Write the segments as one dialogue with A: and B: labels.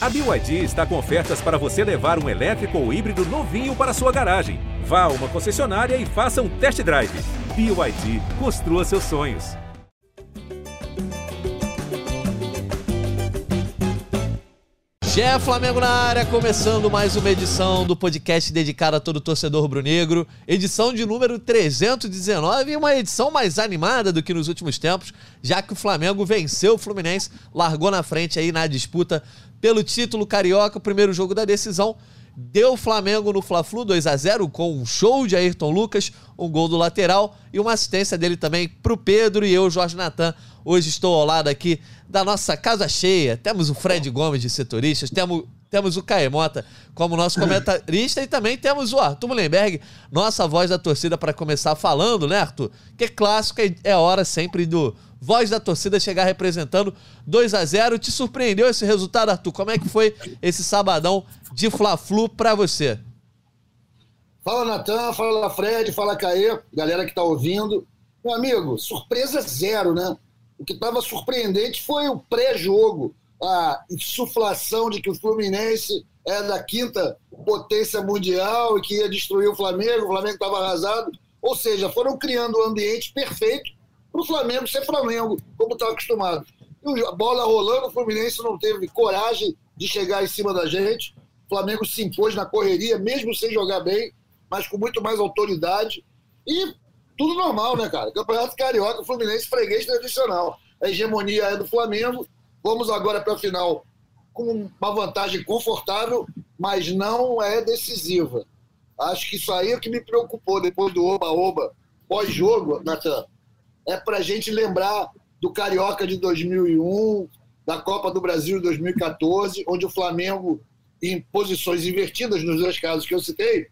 A: A BYD está com ofertas para você levar um elétrico ou híbrido novinho para sua garagem. Vá a uma concessionária e faça um test drive. BYD, construa seus sonhos.
B: Gé Flamengo na área, começando mais uma edição do podcast dedicado a todo torcedor rubro-negro. Edição de número 319 e uma edição mais animada do que nos últimos tempos, já que o Flamengo venceu o Fluminense, largou na frente aí na disputa pelo título carioca, o primeiro jogo da decisão. Deu Flamengo no Fla-Flu 2 a 0 com um show de Ayrton Lucas, um gol do lateral e uma assistência dele também pro Pedro e eu, Jorge Natan. Hoje estou ao lado aqui da nossa casa cheia. Temos o Fred Gomes de setoristas, temos, temos o Caemota como nosso comentarista e também temos o Arthur Mullenberg, nossa voz da torcida para começar falando, né, Arthur? Que é clássico, é hora sempre do voz da torcida chegar representando 2 a 0 Te surpreendeu esse resultado, Arthur? Como é que foi esse sabadão de Fla-Flu para você?
C: Fala, Natan, fala, Fred, fala, Caê, galera que tá ouvindo. Meu amigo, surpresa zero, né? O que estava surpreendente foi o pré-jogo, a insuflação de que o Fluminense é da quinta potência mundial e que ia destruir o Flamengo, o Flamengo estava arrasado. Ou seja, foram criando o um ambiente perfeito para o Flamengo ser Flamengo, como estava acostumado. E a bola rolando, o Fluminense não teve coragem de chegar em cima da gente. O Flamengo se impôs na correria, mesmo sem jogar bem, mas com muito mais autoridade. E tudo normal, né, cara? Campeonato Carioca, Fluminense, freguês tradicional. A hegemonia é do Flamengo. Vamos agora para a final com uma vantagem confortável, mas não é decisiva. Acho que isso aí é o que me preocupou depois do Oba-Oba pós-jogo, Natan. É para a gente lembrar do Carioca de 2001, da Copa do Brasil de 2014, onde o Flamengo, em posições invertidas, nos dois casos que eu citei,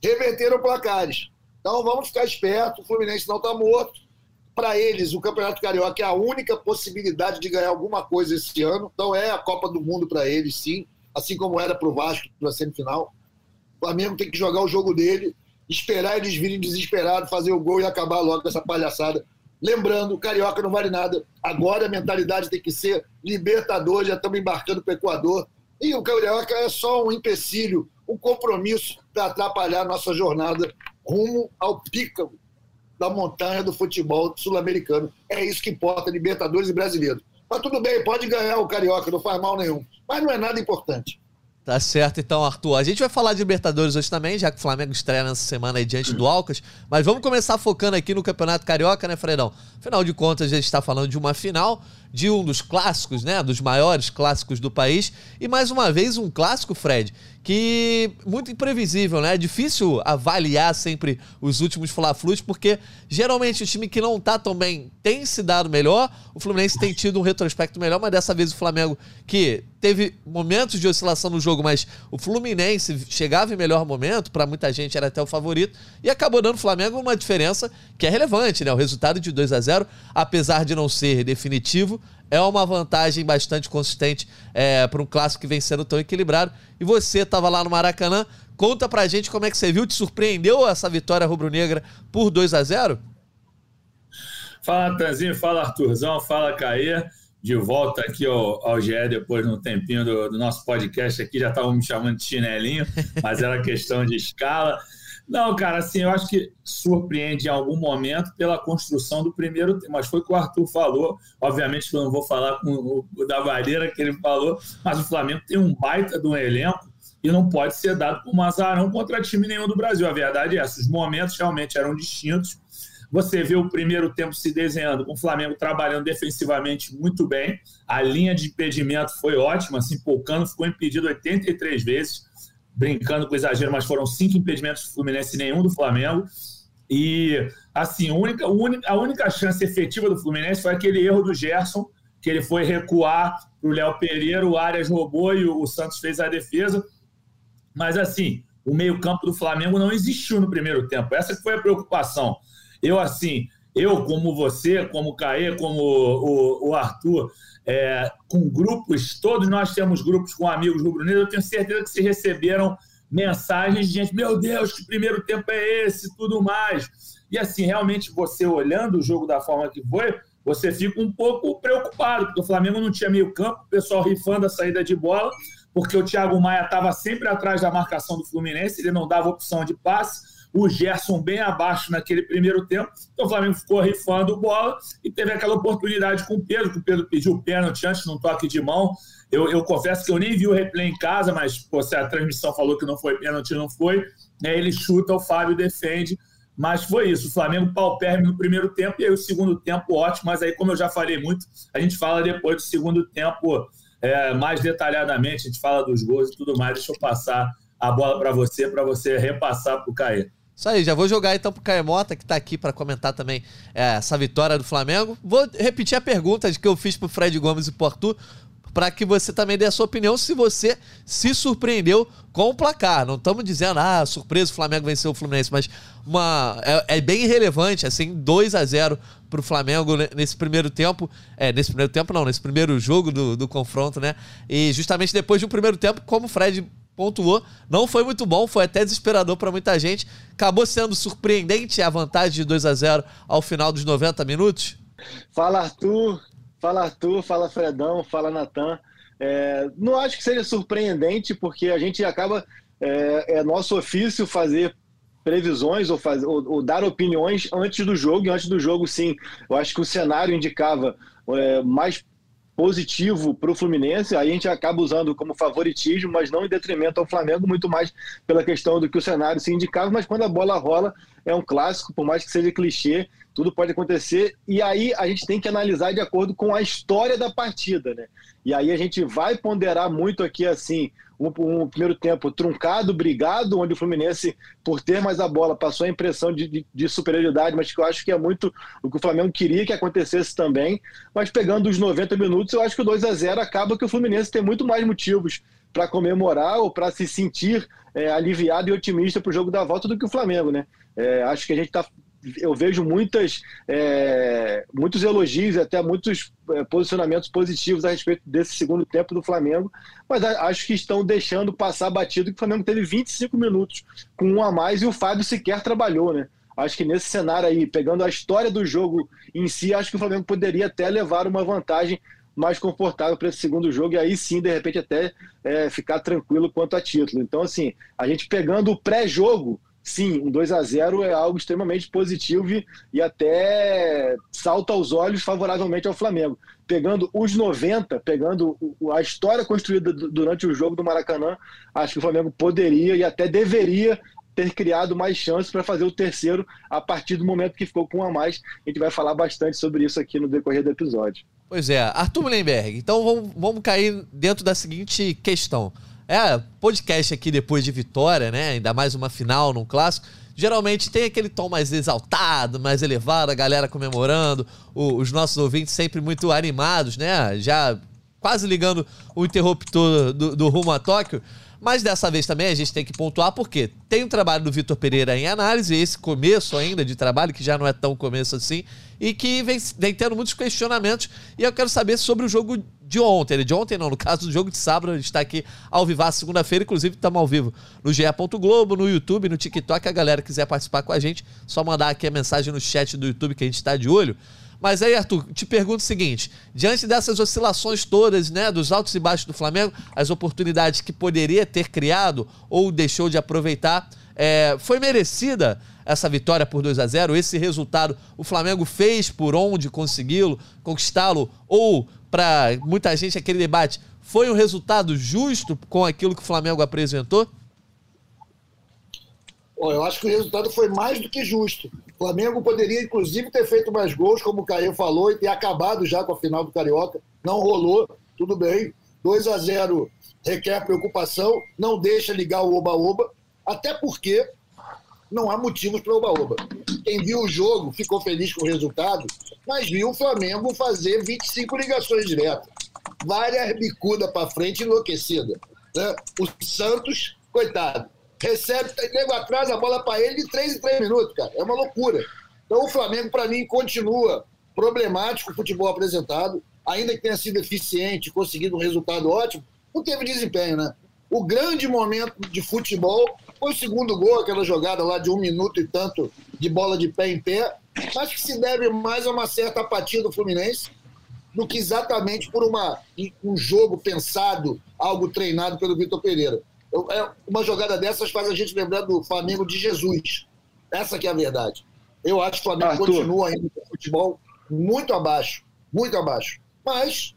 C: reverteram placares. Então vamos ficar espertos, o Fluminense não está morto. Para eles, o Campeonato Carioca é a única possibilidade de ganhar alguma coisa esse ano. Então é a Copa do Mundo para eles, sim. Assim como era para o Vasco na semifinal. O Flamengo tem que jogar o jogo dele, esperar eles virem desesperados, fazer o gol e acabar logo com essa palhaçada. Lembrando, o Carioca não vale nada. Agora a mentalidade tem que ser Libertadores, já estamos embarcando para o Equador. E o Carioca é só um empecilho, um compromisso para atrapalhar a nossa jornada rumo ao pico da montanha do futebol sul-americano. É isso que importa, Libertadores e Brasileiro. Mas tudo bem, pode ganhar o Carioca, não faz mal nenhum. Mas não é nada importante.
B: Tá certo, então, Arthur. A gente vai falar de Libertadores hoje também, já que o Flamengo estreia nessa semana aí diante do Alcas. Mas vamos começar focando aqui no Campeonato Carioca, né, Fredão? Afinal de contas, a gente está falando de uma final de um dos clássicos, né? Dos maiores clássicos do país. E mais uma vez, um clássico, Fred, que muito imprevisível, né? É difícil avaliar sempre os últimos Fla-Flus, porque geralmente o time que não tá tão bem tem se dado melhor. O Fluminense tem tido um retrospecto melhor, mas dessa vez o Flamengo, que teve momentos de oscilação no jogo, mas o Fluminense chegava em melhor momento, para muita gente era até o favorito, e acabou dando o Flamengo uma diferença que é relevante, né? O resultado de 2 a 0 apesar de não ser definitivo, é uma vantagem bastante consistente é, para um clássico que vem sendo tão equilibrado. E você estava lá no Maracanã, conta pra gente como é que você viu, te surpreendeu essa vitória rubro-negra por 2 a 0
D: Fala, Tanzinho, fala, Arthurzão, fala, Caê. De volta aqui ao, ao GE depois de um tempinho do, do nosso podcast aqui, já estavam me chamando de chinelinho, mas era questão de escala. Não, cara, assim, eu acho que surpreende em algum momento pela construção do primeiro tempo. Mas foi o que o Arthur falou. Obviamente eu não vou falar com o da Vareira que ele falou, mas o Flamengo tem um baita de um elenco e não pode ser dado como azarão contra time nenhum do Brasil. A verdade é essa. Os momentos realmente eram distintos. Você vê o primeiro tempo se desenhando com o Flamengo trabalhando defensivamente muito bem. A linha de impedimento foi ótima. Assim, Poucano ficou impedido 83 vezes brincando com exagero, mas foram cinco impedimentos do Fluminense nenhum do Flamengo. E, assim, a única, a única chance efetiva do Fluminense foi aquele erro do Gerson, que ele foi recuar para o Léo Pereira, o Arias roubou e o Santos fez a defesa. Mas, assim, o meio-campo do Flamengo não existiu no primeiro tempo. Essa foi a preocupação. Eu, assim, eu, como você, como o Caê, como o, o, Arthur, é, com grupos, todos nós temos grupos com amigos rubro-negros, eu tenho certeza que vocês receberam mensagens de gente, meu Deus, que primeiro tempo é esse, tudo mais. E assim, realmente, você olhando o jogo da forma que foi, você fica um pouco preocupado, porque o Flamengo não tinha meio campo, o pessoal rifando a saída de bola, porque o Thiago Maia estava sempre atrás da marcação do Fluminense, ele não dava opção de passe o Gerson bem abaixo naquele primeiro tempo. Então o Flamengo ficou rifando bola e teve aquela oportunidade com o Pedro, que o Pedro pediu o pênalti antes num toque de mão. Eu, eu, confesso que eu nem vi o replay em casa, mas pô, se a transmissão falou que não foi pênalti, não foi. Né, ele chuta, o Fábio defende. Mas foi isso, o Flamengo pau perme no primeiro tempo e aí o segundo tempo ótimo, mas aí como eu já falei muito, a gente fala depois do segundo tempo é, mais detalhadamente, a gente fala dos gols e tudo mais. Deixa eu passar a bola para você, para você repassar para o Caê.
B: Isso aí, já vou jogar então pro Caemota, que tá aqui para comentar também é, essa vitória do Flamengo. Vou repetir a pergunta que eu fiz pro Fred Gomes e pro Arthur, para que você também dê a sua opinião se você se surpreendeu com o placar. Não estamos dizendo, ah, surpresa, o Flamengo venceu o Fluminense, mas uma, é, é bem relevante, assim, 2 a 0 pro Flamengo nesse primeiro tempo. É, nesse primeiro tempo não, nesse primeiro jogo do, do confronto, né? E justamente depois de um primeiro tempo, como o Fred pontuou. Não foi muito bom, foi até desesperador para muita gente. Acabou sendo surpreendente a vantagem de 2 a 0 ao final dos 90 minutos.
E: Fala Arthur, fala Arthur, fala Fredão, fala Natan. É, não acho que seja surpreendente, porque a gente acaba. É, é nosso ofício fazer previsões ou, faz, ou, ou, dar opiniões antes do jogo. E antes do jogo, sim, eu acho que o cenário indicava é, mais positivo para o Fluminense, aí a gente acaba usando como favoritismo, mas não em detrimento ao Flamengo, muito mais pela questão do que o cenário se indicava, mas quando a bola rola é um clássico, por mais que seja clichê, tudo pode acontecer, e aí a gente tem que analisar de acordo com a história da partida, né? E aí a gente vai ponderar muito aqui assim, um, um, primeiro tempo truncado, brigado, onde o Fluminense, por ter mais a bola, passou a impressão de, de, de, superioridade, mas que eu acho que é muito o que o Flamengo queria que acontecesse também. Mas pegando os 90 minutos, eu acho que o 2 a 0 acaba que o Fluminense tem muito mais motivos para comemorar ou para se sentir é, aliviado e otimista para o jogo da volta do que o Flamengo, né? É, acho que a gente está eu vejo muitas, é, muitos elogios até muitos é, posicionamentos positivos a respeito desse segundo tempo do Flamengo, mas acho que estão deixando passar batido que o Flamengo teve 25 minutos com um a mais e o Fábio sequer trabalhou, né? Acho que nesse cenário aí, pegando a história do jogo em si, acho que o Flamengo poderia até levar uma vantagem mais confortável para esse segundo jogo e aí sim, de repente, até é, ficar tranquilo quanto a título. Então, assim, a gente pegando o pré-jogo, sim, um 2 a 0 é algo extremamente positivo e, até salta aos olhos favoravelmente ao Flamengo. Pegando os 90, pegando a história construída durante o jogo do Maracanã, acho que o Flamengo poderia e até deveria ter criado mais chances para fazer o terceiro a partir do momento que ficou com um a mais. A gente vai falar bastante sobre isso aqui no decorrer do episódio.
B: Pois é, Arthur Mullenberg, então vamos, vamos cair dentro da seguinte questão. É, podcast aqui depois de vitória, né? Ainda mais uma final num clássico. Geralmente tem aquele tom mais exaltado, mais elevado, a galera comemorando, o, os nossos ouvintes sempre muito animados, né? Já quase ligando o interruptor do, do rumo a Tóquio. Mas dessa vez também a gente tem que pontuar porque tem o trabalho do Vitor Pereira em análise, esse começo ainda de trabalho, que já não é tão começo assim, e que vem, vem tendo muitos questionamentos. E eu quero saber sobre o jogo de ontem. De ontem não, no caso do jogo de sábado, a gente está aqui ao vivo segunda-feira, inclusive estamos ao vivo no GE. Globo, no YouTube, no TikTok. A galera quiser participar com a gente, só mandar aqui a mensagem no chat do YouTube que a gente está de olho. Mas aí, Arthur, te pergunto o seguinte: diante dessas oscilações todas, né, dos altos e baixos do Flamengo, as oportunidades que poderia ter criado ou deixou de aproveitar, é, foi merecida essa vitória por 2 a 0 Esse resultado o Flamengo fez por onde consegui-lo, conquistá-lo? Ou, para muita gente, aquele debate, foi um resultado justo com aquilo que o Flamengo apresentou?
C: eu acho que o resultado foi mais do que justo. O Flamengo poderia, inclusive, ter feito mais gols, como o Caio falou, e ter acabado já com a final do Carioca. Não rolou, tudo bem. 2 a 0 requer preocupação, não deixa ligar o oba-oba, até porque não há motivos para oba-oba. Quem viu o jogo ficou feliz com o resultado, mas viu o Flamengo fazer 25 ligações diretas. Várias bicudas para frente enlouquecida. Né? O Santos, coitado, recebe, nego atrás a bola para ele de 3 em 3 minutos, cara. É uma loucura. Então o Flamengo, para mim, continua problemático o futebol apresentado, ainda que tenha sido eficiente, conseguido um resultado ótimo, não teve desempenho, né? O grande momento de futebol foi o segundo gol, aquela jogada lá de um minuto e tanto de bola de pé em pé, mas que se deve mais a uma certa apatia do Fluminense do que exatamente por uma, um jogo pensado algo treinado pelo Vitor Pereira. Eu, é, uma jogada dessas faz a gente lembrar do Flamengo de Jesus. Essa que é a verdade. Eu acho que o Flamengo Arthur. continua ainda com o futebol muito abaixo, muito abaixo. Mas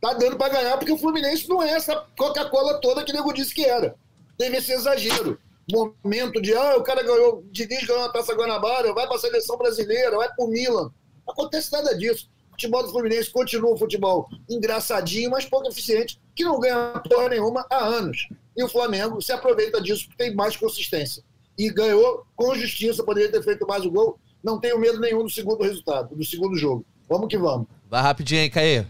C: tá dando para ganhar porque o Fluminense não é essa Coca-Cola toda que o nego disse que era. Teve esse exagero. Momento de, ah, o cara ganhou, Diniz ganhou a Taça Guanabara, vai para a seleção brasileira, vai para o Milan. Não acontece nada disso. O futebol do Fluminense continua um futebol engraçadinho, mas pouco eficiente, que não ganha porra nenhuma há anos. E o Flamengo se aproveita disso porque tem mais consistência. E ganhou com justiça, poderia ter feito mais o gol. Não tenho medo nenhum do segundo resultado, do segundo jogo. Vamos que vamos.
B: Vai rapidinho aí, Caê.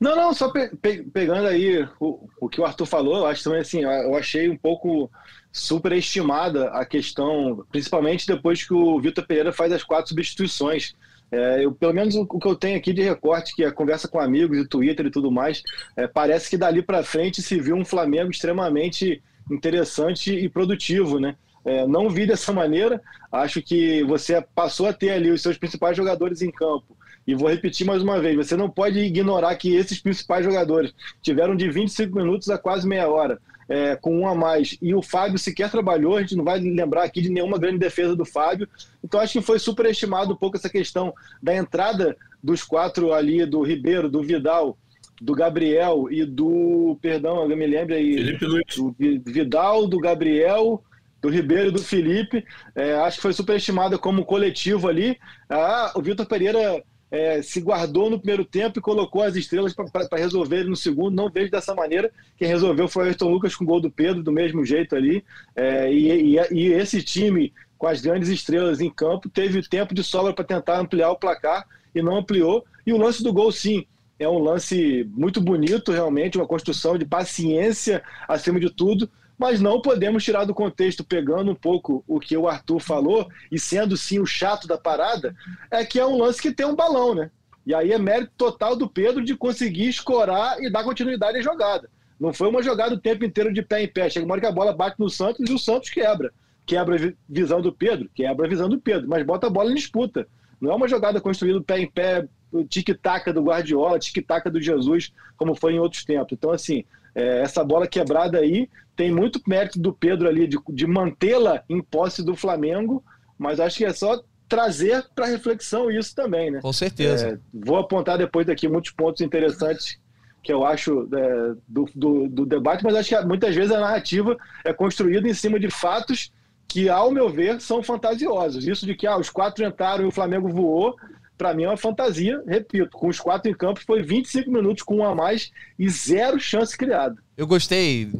E: Não, não, só pe pe pegando aí o, o que o Arthur falou, eu acho também assim, eu achei um pouco superestimada a questão, principalmente depois que o Vitor Pereira faz as quatro substituições. É, eu, pelo menos o, o, que eu tenho aqui de recorte, que é conversa com amigos e Twitter e tudo mais, é, parece que dali para frente se viu um Flamengo extremamente interessante e produtivo, né? É, não vi dessa maneira. Acho que você passou a ter ali os seus principais jogadores em campo e vou repetir mais uma vez: você não pode ignorar que esses principais jogadores tiveram de 25 minutos a quase meia hora, é, com um a mais. E o Fábio sequer trabalhou, a gente não vai lembrar aqui de nenhuma grande defesa do Fábio. Então acho que foi superestimado um pouco essa questão da entrada dos quatro ali, do Ribeiro, do Vidal, do Gabriel e do. Perdão, eu me lembro aí. Felipe Luiz. Do Vidal, do Gabriel do Ribeiro e do Felipe. É, acho que foi superestimada como coletivo ali. Ah, o Vitor Pereira é, se guardou no primeiro tempo e colocou as estrelas para resolver no segundo. Não vejo dessa maneira. Quem resolveu foi o Ayrton Lucas com o gol do Pedro, do mesmo jeito ali. É, e, e, e, esse time, com as grandes estrelas em campo, teve tempo de sobra para tentar ampliar o placar e não ampliou. E o lance do gol, sim. É um lance muito bonito, realmente, uma construção de paciência acima de tudo, mas não podemos tirar do contexto, pegando um pouco o que o Arthur falou, e sendo sim o chato da parada, é que é um lance que tem um balão, né? E aí é mérito total do Pedro de conseguir escorar e dar continuidade à jogada. Não foi uma jogada o tempo inteiro de pé em pé. Chega uma hora que a bola bate no Santos e o Santos quebra. Quebra a visão do Pedro, quebra a visão do Pedro, mas bota a bola em disputa. Não é uma jogada construída pé em pé, tic-tac do Guardiola, tic-tac do Jesus, como foi em outros tempos. Então, assim, é, essa bola quebrada aí tem muito mérito do Pedro ali de, de mantê-la em posse do Flamengo, mas acho que é só trazer para reflexão isso também, né?
B: Com certeza.
E: É, vou apontar depois daqui muitos pontos interessantes que eu acho é, do, do, do, debate, mas acho que muitas vezes a narrativa é construída em cima de fatos que, ao meu ver, são fantasiosos. Isso de que ah, os quatro entraram e o Flamengo voou, para mim é uma fantasia, repito, com os quatro em campo foi 25 minutos com um a mais e zero chance criada.
B: Eu gostei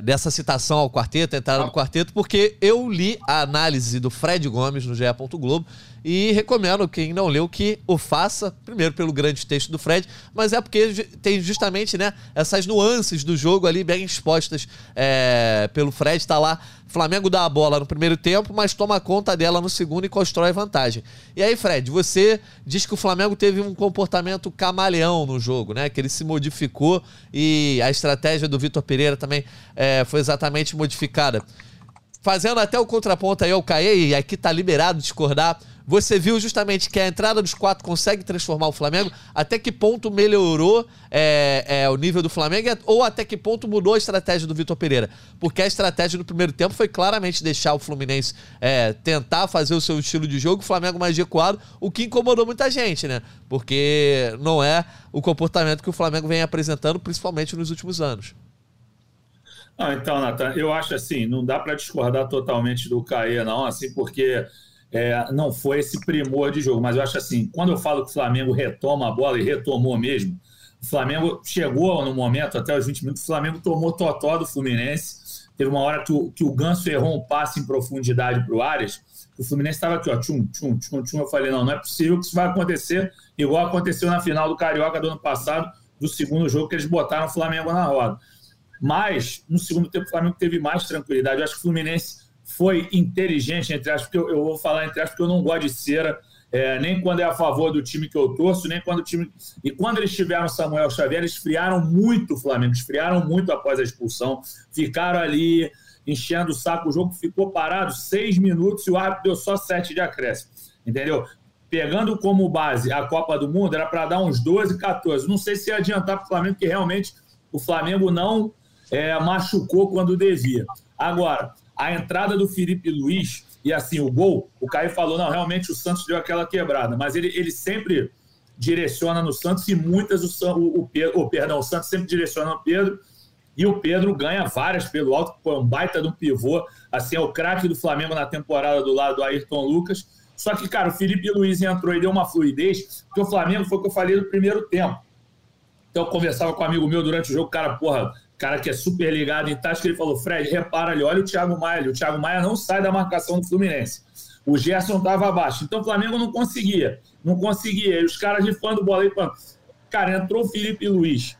B: dessa citação ao quarteto, entrada no quarteto, porque eu li a análise do Fred Gomes no GE. Globo e recomendo quem não leu que o faça, primeiro pelo grande texto do Fred, mas é porque tem justamente né, essas nuances do jogo ali bem expostas é, pelo Fred. Está lá, Flamengo dá a bola no primeiro tempo, mas toma conta dela no segundo e constrói vantagem. E aí, Fred, você diz que o Flamengo teve um comportamento camaleão no jogo, né? Que ele se modificou e a estratégia do Vitor Pereira também é, foi exatamente modificada. Fazendo até o contraponto aí ao Caê, e aqui tá liberado discordar. Você viu justamente que a entrada dos quatro consegue transformar o Flamengo? Até que ponto melhorou é, é, o nível do Flamengo ou até que ponto mudou a estratégia do Vitor Pereira? Porque a estratégia no primeiro tempo foi claramente deixar o Fluminense é, tentar fazer o seu estilo de jogo, o Flamengo mais recuado, o que incomodou muita gente, né? Porque não é o comportamento que o Flamengo vem apresentando, principalmente nos últimos anos.
D: Ah, então, Natan, eu acho assim, não dá para discordar totalmente do Caê, não, assim, porque é, não foi esse primor de jogo. Mas eu acho assim, quando eu falo que o Flamengo retoma a bola, e retomou mesmo, o Flamengo chegou no momento, até os 20 minutos, o Flamengo tomou totó do Fluminense. Teve uma hora que o, que o Ganso errou um passe em profundidade para o Arias. O Fluminense estava aqui, ó, tchum, tchum, tchum, tchum. Eu falei, não, não é possível que isso vai acontecer igual aconteceu na final do Carioca do ano passado, do segundo jogo, que eles botaram o Flamengo na roda. Mas, no segundo tempo, o Flamengo teve mais tranquilidade. Eu acho que o Fluminense foi inteligente, entre aspas, porque eu, eu vou falar entre aspas, porque eu não gosto de cera, é, nem quando é a favor do time que eu torço, nem quando o time. E quando eles tiveram Samuel Xavier, eles esfriaram muito o Flamengo, esfriaram muito após a expulsão, ficaram ali enchendo o saco, o jogo ficou parado seis minutos e o árbitro deu só sete de acréscimo. Entendeu? pegando como base a Copa do Mundo, era para dar uns 12, 14. Não sei se ia adiantar para o Flamengo, porque realmente o Flamengo não é, machucou quando devia. Agora, a entrada do Felipe Luiz e assim o gol, o Caio falou: não, realmente o Santos deu aquela quebrada, mas ele, ele sempre direciona no Santos e muitas o, o, o, o perdão, o Santos sempre direciona no Pedro e o Pedro ganha várias pelo alto, foi um baita de um pivô, assim, é o craque do Flamengo na temporada do lado do Ayrton Lucas. Só que, cara, o Felipe Luiz entrou e deu uma fluidez, porque o Flamengo foi o que eu falei no primeiro tempo. Então, eu conversava com um amigo meu durante o jogo, cara, porra, cara que é super ligado em tática, ele falou: Fred, repara ali, olha o Thiago Maia ali. O Thiago Maia não sai da marcação do Fluminense. O Gerson estava abaixo. Então o Flamengo não conseguia. Não conseguia. E os caras rifando bola aí. Cara, entrou o Felipe Luiz.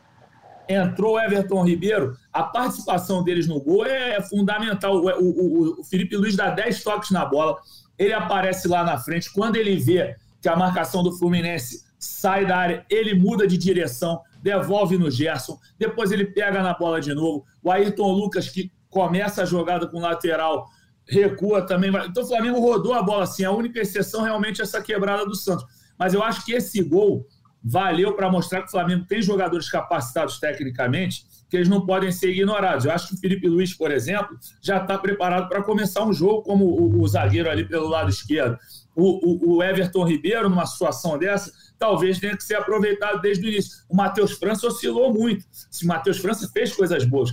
D: Entrou o Everton Ribeiro. A participação deles no gol é, é fundamental. O, o, o, Felipe Luiz dá 10 toques na bola. Ele aparece lá na frente. Quando ele vê que a marcação do Fluminense sai da área, ele muda de direção devolve no Gerson, depois ele pega na bola de novo. O Ayrton Lucas, que começa a jogada com lateral, recua também. Então o Flamengo rodou a bola assim. A única exceção realmente é essa quebrada do Santos. Mas eu acho que esse gol valeu para mostrar que o Flamengo tem jogadores capacitados tecnicamente que eles não podem ser ignorados. Eu acho que o Felipe Luiz, por exemplo, já está preparado para começar um jogo como o, o, zagueiro ali pelo lado esquerdo. O, o, o Everton Ribeiro, numa situação dessa, talvez tenha que ser aproveitado desde o início. O Matheus França oscilou muito. Se Matheus França fez coisas boas,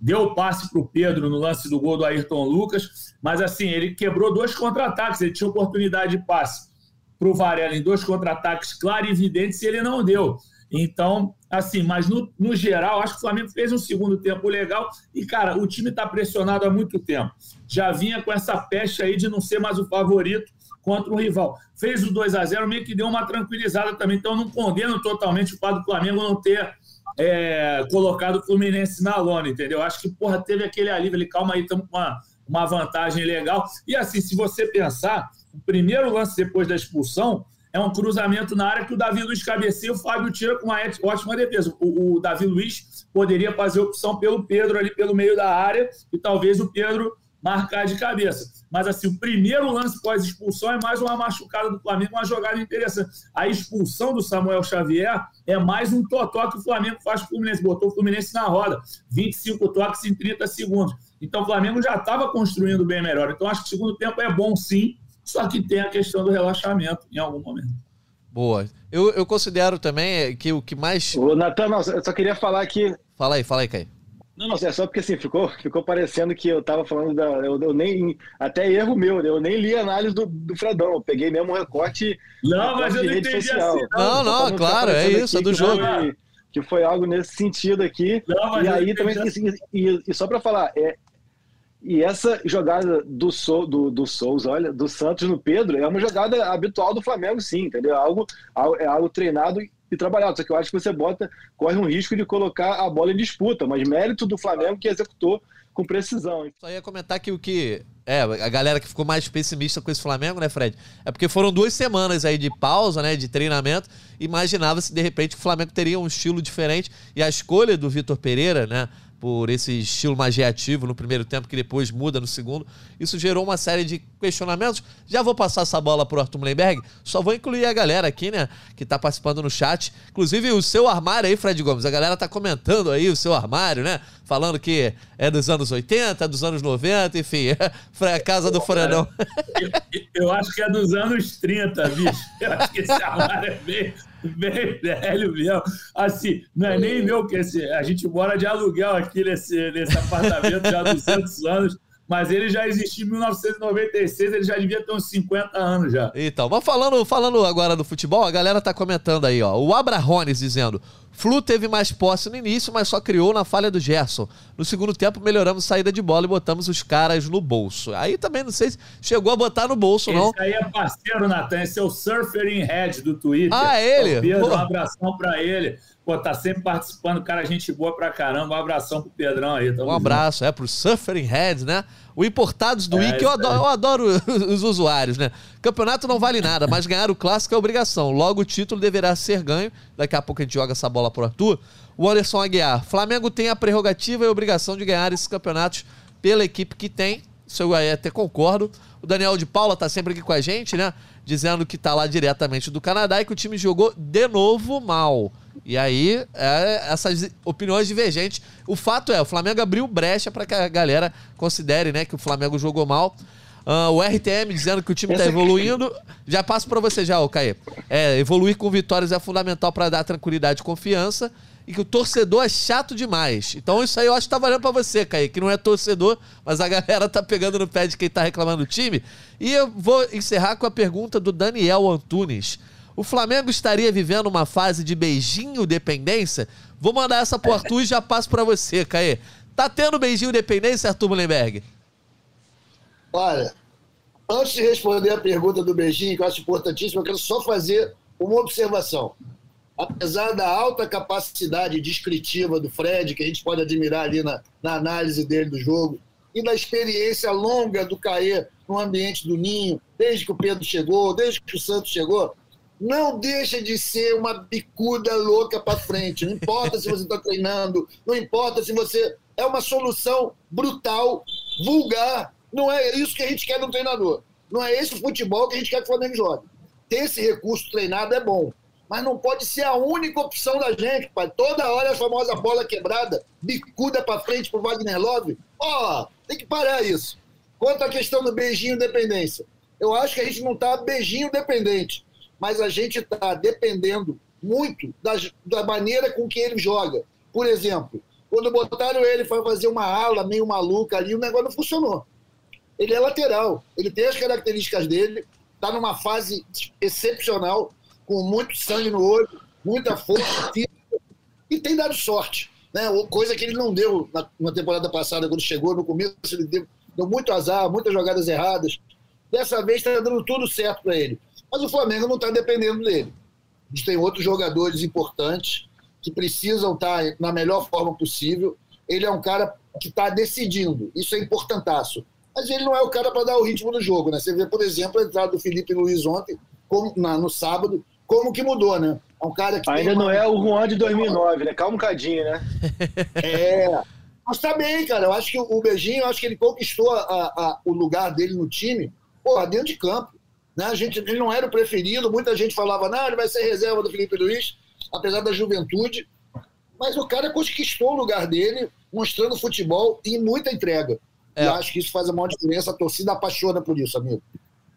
D: deu o passe para o Pedro no lance do gol do Ayrton Lucas, mas assim, ele quebrou dois contra-ataques, ele tinha oportunidade de passe para o Varela em dois contra-ataques claros e evidentes e ele não deu. Então, assim, mas no, no geral, acho que o Flamengo fez um segundo tempo legal e, cara, o time está pressionado há muito tempo. Já vinha com essa peste aí de não ser mais o favorito contra o rival. Fez o 2 a 0 meio que deu uma tranquilizada também. Então, não condeno totalmente o fato do Flamengo não ter é, colocado o Fluminense na lona, entendeu? Acho que, porra, teve aquele alívio ali, calma aí, estamos com uma, uma vantagem legal. E assim, se você pensar, o primeiro lance depois da expulsão é um cruzamento na área que o Davi Luiz cabeceia o Fábio tira com uma ótima defesa. O, o Davi Luiz poderia fazer opção pelo Pedro ali pelo meio da área e talvez o Pedro marcar de cabeça. Mas assim, o primeiro lance pós-expulsão é mais uma machucada do Flamengo, uma jogada interessante. A expulsão do Samuel Xavier é mais um totó que o Flamengo faz para o Fluminense. Botou o Fluminense na roda. 25 toques em 30 segundos. Então o Flamengo já estava construindo bem melhor. Então acho que o segundo tempo é bom sim, só que tem a questão do relaxamento em algum momento.
B: Boa. Eu, eu considero também que o que mais.
E: Ô, Natan, eu só queria falar que.
B: Fala aí, fala aí, Caio.
E: Não, não, é só porque assim, ficou, ficou parecendo que eu tava falando da. Eu, eu nem. Até erro meu, né? Eu nem li a análise do, do Fredão. Eu peguei mesmo um recorte.
D: Não, mas eu não entendi social. assim.
B: Não, não, não claro, é isso, é do jogo.
E: Foi, que foi algo nesse sentido aqui. Não, e aí também. Assim. E, e, só para falar, é, e essa jogada do, Sou, do, do Souza, olha, do Santos no Pedro, é uma jogada habitual do Flamengo, sim, entendeu? É algo, é algo treinado e trabalhado. Só que eu acho que você bota, corre um risco de colocar a bola em disputa, mas mérito do Flamengo que executou com precisão.
B: Só ia comentar que o que. É, a galera que ficou mais pessimista com esse Flamengo, né, Fred? É porque foram duas semanas aí de pausa, né, de treinamento. Imaginava-se, de repente, que o Flamengo teria um estilo diferente. E a escolha do Vitor Pereira, né, por esse estilo mais reativo no primeiro tempo, que depois muda no segundo. Isso gerou uma série de questionamentos. Já vou passar essa bola para o Arthur Mullenberg, só vou incluir a galera aqui, né, que está participando no chat. Inclusive o seu armário aí, Fred Gomes, a galera tá comentando aí o seu armário, né, falando que é dos anos 80, é dos anos 90, enfim, é a casa do Frenão.
D: Eu, eu, acho que é dos anos 30, bicho. Eu acho que esse armário é bem bem velho mesmo. Assim, não é nem meu, que esse, a gente mora de aluguel aqui nesse, nesse apartamento já há 200 anos. Mas ele já existiu em 1996, ele já devia ter uns 50 anos já.
B: Então, mas falando, falando agora do futebol, a galera tá comentando aí, ó. O Abrahones dizendo: Flu teve mais posse no início, mas só criou na falha do Gerson. No segundo tempo, melhoramos saída de bola e botamos os caras no bolso. Aí também não sei se chegou a botar no bolso, não.
D: Esse aí é parceiro, Natan. Esse é o Surfer in Head do Twitter.
B: Ah, é ele? É
D: Pedro, um abração pra ele. Pô, tá sempre participando, cara, gente boa pra caramba. Um abração pro Pedrão aí.
B: um abraço, junto. é, pro Surfer in Head, né? O Importados do é, Wiki, eu adoro, eu adoro os usuários, né? Campeonato não vale nada, mas ganhar o clássico é obrigação. Logo o título deverá ser ganho. Daqui a pouco a gente joga essa bola pro Arthur. O Anderson Aguiar. Flamengo tem a prerrogativa e a obrigação de ganhar esses campeonatos pela equipe que tem. isso eu até concordo. O Daniel de Paula tá sempre aqui com a gente, né? Dizendo que tá lá diretamente do Canadá e que o time jogou de novo mal. E aí, é, essas opiniões divergentes. O fato é, o Flamengo abriu brecha para que a galera considere, né, que o Flamengo jogou mal. Uh, o RTM dizendo que o time está evoluindo. Já passo para você já, ô Caê. É, evoluir com vitórias é fundamental para dar tranquilidade e confiança. E que o torcedor é chato demais. Então isso aí eu acho que tá valendo para você, Caê, que não é torcedor, mas a galera tá pegando no pé de quem tá reclamando do time. E eu vou encerrar com a pergunta do Daniel Antunes. O Flamengo estaria vivendo uma fase de beijinho dependência? Vou mandar essa pro Arthur e já passo para você, Caê. Tá tendo beijinho dependência, Arthur Mullenberg?
C: Olha, antes de responder a pergunta do beijinho, que eu acho importantíssimo, eu quero só fazer uma observação. Apesar da alta capacidade descritiva do Fred, que a gente pode admirar ali na, na análise dele do jogo, e da experiência longa do Caê no ambiente do Ninho, desde que o Pedro chegou, desde que o Santos chegou, não deixa de ser uma bicuda louca para frente. Não importa se você está treinando, não importa se você. É uma solução brutal, vulgar, não é isso que a gente quer no treinador. Não é esse futebol que a gente quer que o Flamengo jogue. Ter esse recurso treinado é bom, mas não pode ser a única opção da gente, pai. Toda hora a famosa bola quebrada, bicuda para frente pro Wagner Love. Ó, oh, tem que parar isso. Quanto à questão do beijinho dependência, eu acho que a gente não está beijinho dependente, mas a gente está dependendo muito da, maneira com que ele joga. Por exemplo, quando botaram ele para fazer uma ala meio maluca ali, o negócio não funcionou ele é lateral. Ele tem as características dele, está numa fase excepcional, com muito sangue no olho, muita força e tem dado sorte. Né? Coisa que ele não deu na, na temporada passada, quando chegou. No começo, ele deu, deu muito azar, muitas jogadas erradas. Dessa vez está dando tudo certo para ele. Mas o Flamengo não está dependendo dele. A gente tem outros jogadores importantes que precisam estar tá na melhor forma possível. Ele é um cara que está decidindo. Isso é importantaço mas ele não é o cara para dar o ritmo do jogo, né? Você vê, por exemplo, a entrada do Felipe Luiz ontem, como, na, no sábado, como que mudou, né?
E: É um cara que Ainda uma... não é o Juan de 2009, né? Calma um cadinho, né?
C: É. Mas tá bem, cara. Eu acho que o Beijinho, eu acho que ele conquistou a, a, o lugar dele no time, porra, dentro de campo. Né? A gente, ele não era o preferido, muita gente falava, não, ele vai ser reserva do Felipe Luiz, apesar da juventude. Mas o cara conquistou o lugar dele, mostrando futebol e muita entrega. É. E acho que isso faz a maior diferença. A torcida apaixona por isso, amigo.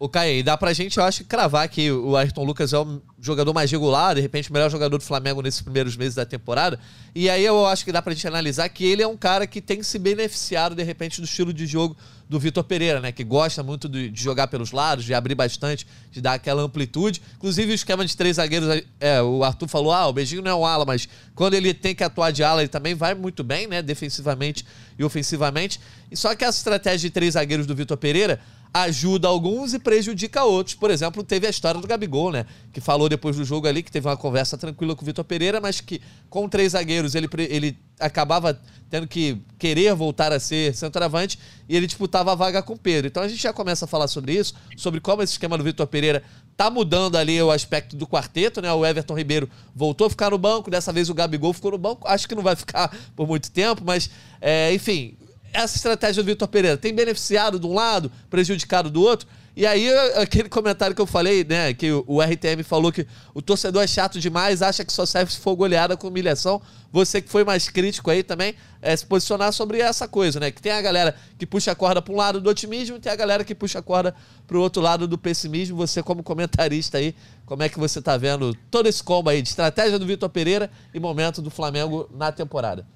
B: O Caê, dá pra gente, eu acho, cravar que o Ayrton Lucas é o jogador mais regular, de repente o melhor jogador do Flamengo nesses primeiros meses da temporada. E aí eu acho que dá pra gente analisar que ele é um cara que tem se beneficiado, de repente, do estilo de jogo do Vitor Pereira, né? Que gosta muito de, de, jogar pelos lados, de abrir bastante, de dar aquela amplitude. Inclusive o esquema de três zagueiros, é, o Arthur falou, ah, o Beijinho não é um ala, mas quando ele tem que atuar de ala, ele também vai muito bem, né? Defensivamente e ofensivamente. E só que essa estratégia de três zagueiros do Vitor Pereira ajuda alguns e prejudica outros. Por exemplo, teve a história do Gabigol, né? Que falou depois do jogo ali que teve uma conversa tranquila com o Vitor Pereira, mas que com três zagueiros ele, ele acabava tendo que querer voltar a ser centroavante e ele disputava a vaga com o Pedro. Então a gente já começa a falar sobre isso, sobre como esse esquema do Vitor Pereira tá mudando ali o aspecto do quarteto, né? O Everton Ribeiro voltou a ficar no banco, dessa vez o Gabigol ficou no banco. Acho que não vai ficar por muito tempo, mas é, enfim, essa estratégia do Vitor Pereira tem beneficiado de um lado, prejudicado do outro. E aí, aquele comentário que eu falei, né? Que o RTM falou que o torcedor é chato demais, acha que só serve se for goleada com humilhação. Você que foi mais crítico aí também, é se posicionar sobre essa coisa, né? Que tem a galera que puxa a corda para um lado do otimismo e tem a galera que puxa a corda para o outro lado do pessimismo. Você, como comentarista aí, como é que você tá vendo todo esse combo aí de estratégia do Vitor Pereira e momento do Flamengo na temporada?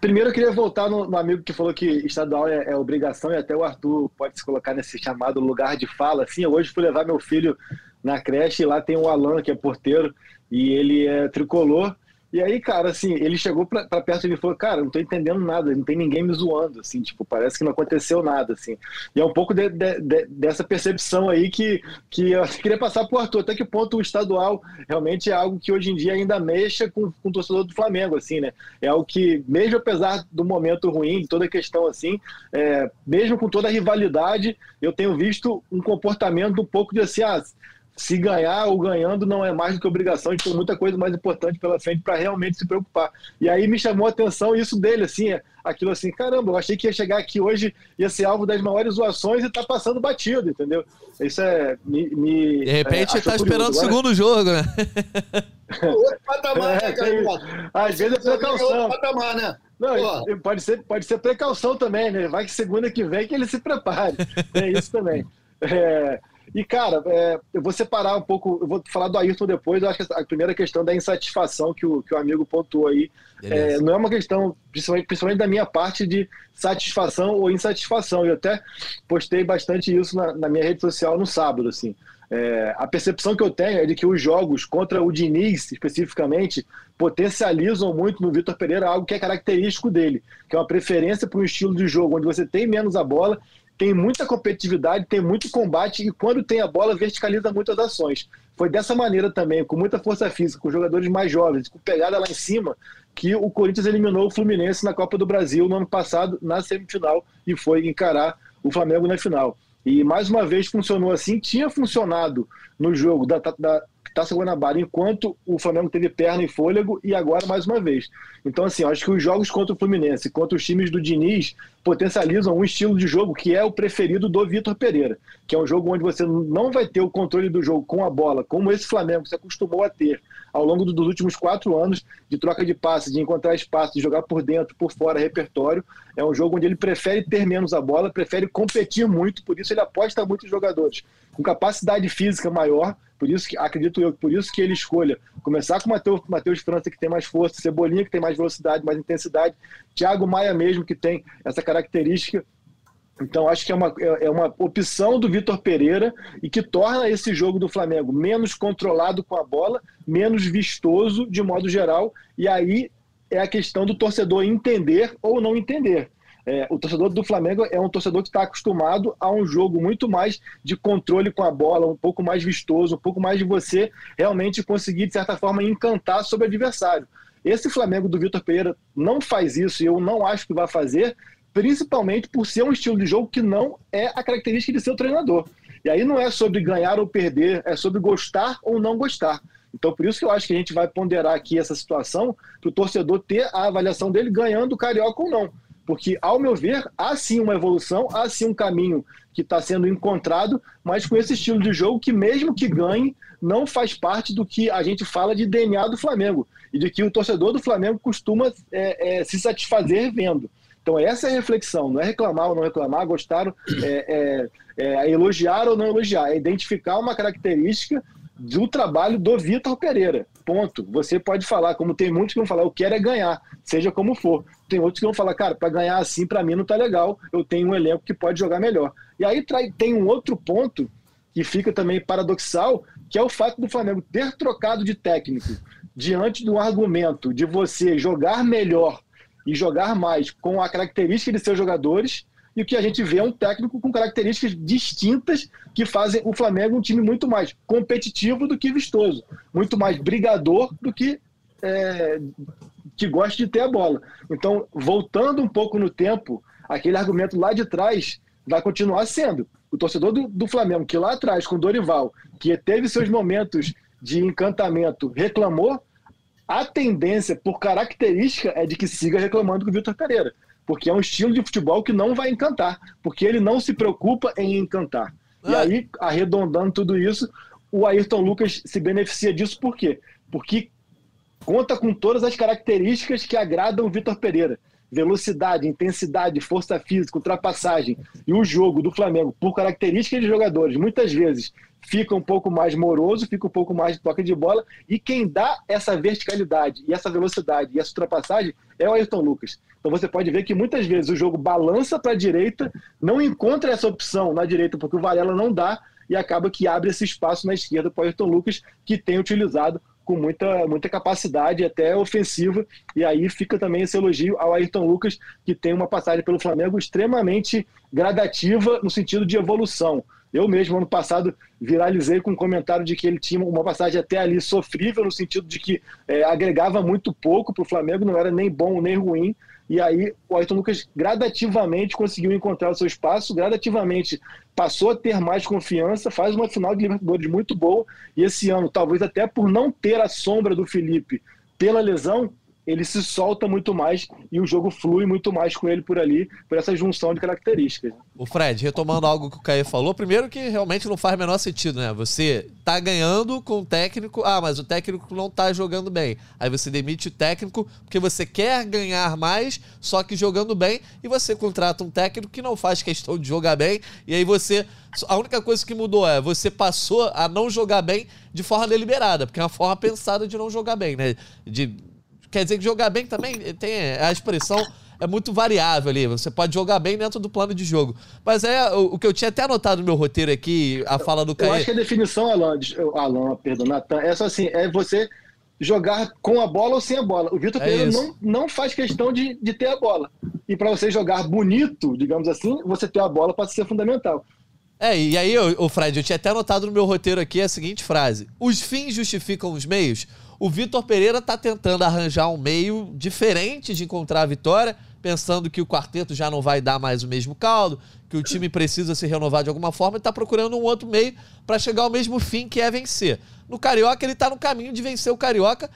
E: Primeiro eu queria voltar no, no, amigo que falou que estadual é, é, obrigação e até o Arthur pode se colocar nesse chamado lugar de fala. Assim, eu hoje fui levar meu filho na creche e lá tem o Alan, que é porteiro, e ele é tricolor. E aí, cara, assim, ele chegou pra, pra perto e falou, cara, não tô entendendo nada, não tem ninguém me zoando, assim, tipo, parece que não aconteceu nada, assim. E é um pouco de, de, de, dessa percepção aí que, que eu queria passar pro Arthur, até que ponto o estadual realmente é algo que hoje em dia ainda mexa com, com o torcedor do Flamengo, assim, né? É algo que, mesmo apesar do momento ruim, de toda a questão assim, é, mesmo com toda a rivalidade, eu tenho visto um comportamento um pouco de assim, ah, se ganhar ou ganhando não é mais do que obrigação, a gente tem muita coisa mais importante pela frente para realmente se preocupar. E aí me chamou a atenção isso dele, assim, é, aquilo assim, caramba, eu achei que ia chegar aqui hoje, ia ser alvo das maiores zoações e tá passando batido, entendeu? Isso é. Me, me
B: De repente é, tá esperando o segundo jogo, né?
C: Outro patamar, é, né,
E: cara? Às vezes é precaução. Outro patamar, né? Não, pode ser, pode ser precaução também, né? Vai que segunda que vem que ele se prepare. É isso também. É, e, cara, é, eu vou separar um pouco, eu vou falar do Ayrton depois, eu acho que a primeira questão da insatisfação que o, que o amigo pontuou aí, é, não é uma questão, principalmente, principalmente da minha parte, de satisfação ou insatisfação. Eu até postei bastante isso na, na minha rede social no sábado, assim. É, a percepção que eu tenho é de que os jogos contra o Diniz, especificamente, potencializam muito no Vitor Pereira algo que é característico dele, que é uma preferência para um estilo de jogo onde você tem menos a bola tem muita competitividade, tem muito combate e quando tem a bola verticaliza muitas ações. Foi dessa maneira também, com muita força física, com jogadores mais jovens, com pegada lá em cima, que o Corinthians eliminou o Fluminense na Copa do Brasil no ano passado, na semifinal, e foi encarar o Flamengo na final. E mais uma vez funcionou assim, tinha funcionado no jogo da, da, Taça Guanabara, enquanto o Flamengo teve perna e fôlego, e agora mais uma vez. Então, assim, acho que os jogos contra o Fluminense, contra os times do Diniz, potencializam um estilo de jogo que é o preferido do Vitor Pereira, que é um jogo onde você não vai ter o controle do jogo com a bola, como esse Flamengo se acostumou a ter ao longo dos últimos quatro anos de troca de passes, de encontrar espaço, de jogar por dentro, por fora, repertório. É um jogo onde ele prefere ter menos a bola, prefere competir muito, por isso ele aposta muito em jogadores com capacidade física maior, por isso que acredito eu, por isso que ele escolha começar com o Matheus, França, que tem mais força, Cebolinha, que tem mais velocidade, mais intensidade, Thiago Maia mesmo, que tem essa característica. Então, acho que é uma, é, é uma opção do Vitor Pereira e que torna esse jogo do Flamengo menos controlado com a bola, menos vistoso de modo geral. E aí é a questão do torcedor entender ou não entender. É, o torcedor do Flamengo é um torcedor que está acostumado a um jogo muito mais de controle com a bola, um pouco mais vistoso, um pouco mais de você realmente conseguir, de certa forma, encantar sobre o adversário. Esse Flamengo do Vitor Pereira não faz isso e eu não acho que vai fazer, principalmente por ser um estilo de jogo que não é a característica de seu treinador. E aí não é sobre ganhar ou perder, é sobre gostar ou não gostar. Então, por isso que eu acho que a gente vai ponderar aqui essa situação para o torcedor ter a avaliação dele ganhando o Carioca ou não. Porque, ao meu ver, há sim uma evolução, há sim um caminho que está sendo encontrado, mas com esse estilo de jogo que, mesmo que ganhe, não faz parte do que a gente fala de DNA do Flamengo e de que o torcedor do Flamengo costuma é, é, se satisfazer vendo. Então, essa é a reflexão, não é reclamar ou não reclamar, gostar, é, é, é elogiar ou não elogiar, é identificar uma característica do trabalho do Vitor Pereira. Ponto. Você pode falar, como tem muitos que vão falar, eu quero é ganhar, seja como for. Tem outros que vão falar, cara, para ganhar assim, para mim não tá legal, eu tenho um elenco que pode jogar melhor. E aí tem um outro ponto que fica também paradoxal, que é o fato do Flamengo ter trocado de técnico diante do argumento de você jogar melhor e jogar mais com a característica de seus jogadores e o que a gente vê é um técnico com características distintas que fazem o Flamengo um time muito mais competitivo do que vistoso, muito mais brigador do que é, que gosta de ter a bola. Então, voltando um pouco no tempo, aquele argumento lá de trás vai continuar sendo. O torcedor do, do Flamengo, que lá atrás, com Dorival, que teve seus momentos de encantamento, reclamou, a tendência, por característica, é de que siga reclamando com o Vitor Pereira porque é um estilo de futebol que não vai encantar, porque ele não se preocupa em encantar. E é. aí, arredondando tudo isso, o Ayrton Lucas se beneficia disso por quê? Porque conta com todas as características que agradam o Vitor Pereira. Velocidade, intensidade, força física, ultrapassagem. E o jogo do Flamengo, por características de jogadores, muitas vezes fica um pouco mais moroso, fica um pouco mais de toque de bola. E quem dá essa verticalidade e essa velocidade e essa ultrapassagem é o Ayrton Lucas. Então você pode ver que muitas vezes o jogo balança para a direita, não encontra essa opção na direita porque o Varela não dá e acaba que abre esse espaço na esquerda para o Ayrton Lucas, que tem utilizado com muita, muita capacidade, até ofensiva. E aí fica também esse elogio ao Ayrton Lucas, que tem uma passagem pelo Flamengo extremamente gradativa no sentido de evolução. Eu mesmo, ano passado, viralizei com um comentário de que ele tinha uma passagem até ali sofrível, no sentido de que é, agregava muito pouco para o Flamengo, não era nem bom nem ruim. E aí o Ayrton Lucas gradativamente conseguiu encontrar o seu espaço, gradativamente passou a ter mais confiança, faz uma final de Libertadores muito boa. E esse ano, talvez até por não ter a sombra do Felipe pela lesão, ele se solta muito mais e o jogo flui muito mais com ele por ali, por essa junção de características.
B: O Fred, retomando algo que o Caio falou, primeiro que realmente não faz o menor sentido, né? Você tá ganhando com o técnico, ah, mas o técnico não tá jogando bem. Aí você demite o técnico porque você quer ganhar mais, só que jogando bem, e você contrata um técnico que não faz questão de jogar bem, e aí você. A única coisa que mudou é você passou a não jogar bem de forma deliberada, porque é uma forma pensada de não jogar bem, né? De quer dizer que jogar bem também tem a expressão é muito variável ali. Você pode jogar bem dentro do plano de jogo. Mas é o, o que eu tinha até anotado no meu roteiro aqui, a fala do Caio.
E: Eu acho que a definição, Alan, Alan perdão, Natan, é só assim, é você jogar com a bola ou sem a bola. O Vitor é Pereira não, não faz questão de, de ter a bola. E para você jogar bonito, digamos assim, você ter a bola pode ser fundamental.
B: É, e aí, o Fred, eu tinha até anotado no meu roteiro aqui a seguinte frase: Os fins justificam os meios o Vitor Pereira está tentando arranjar um meio diferente de encontrar a vitória, pensando que o quarteto já não vai dar mais o mesmo caldo, que o time precisa se renovar de alguma forma e está procurando um outro meio para chegar ao mesmo fim que é vencer. No Carioca, ele está no caminho de vencer o Carioca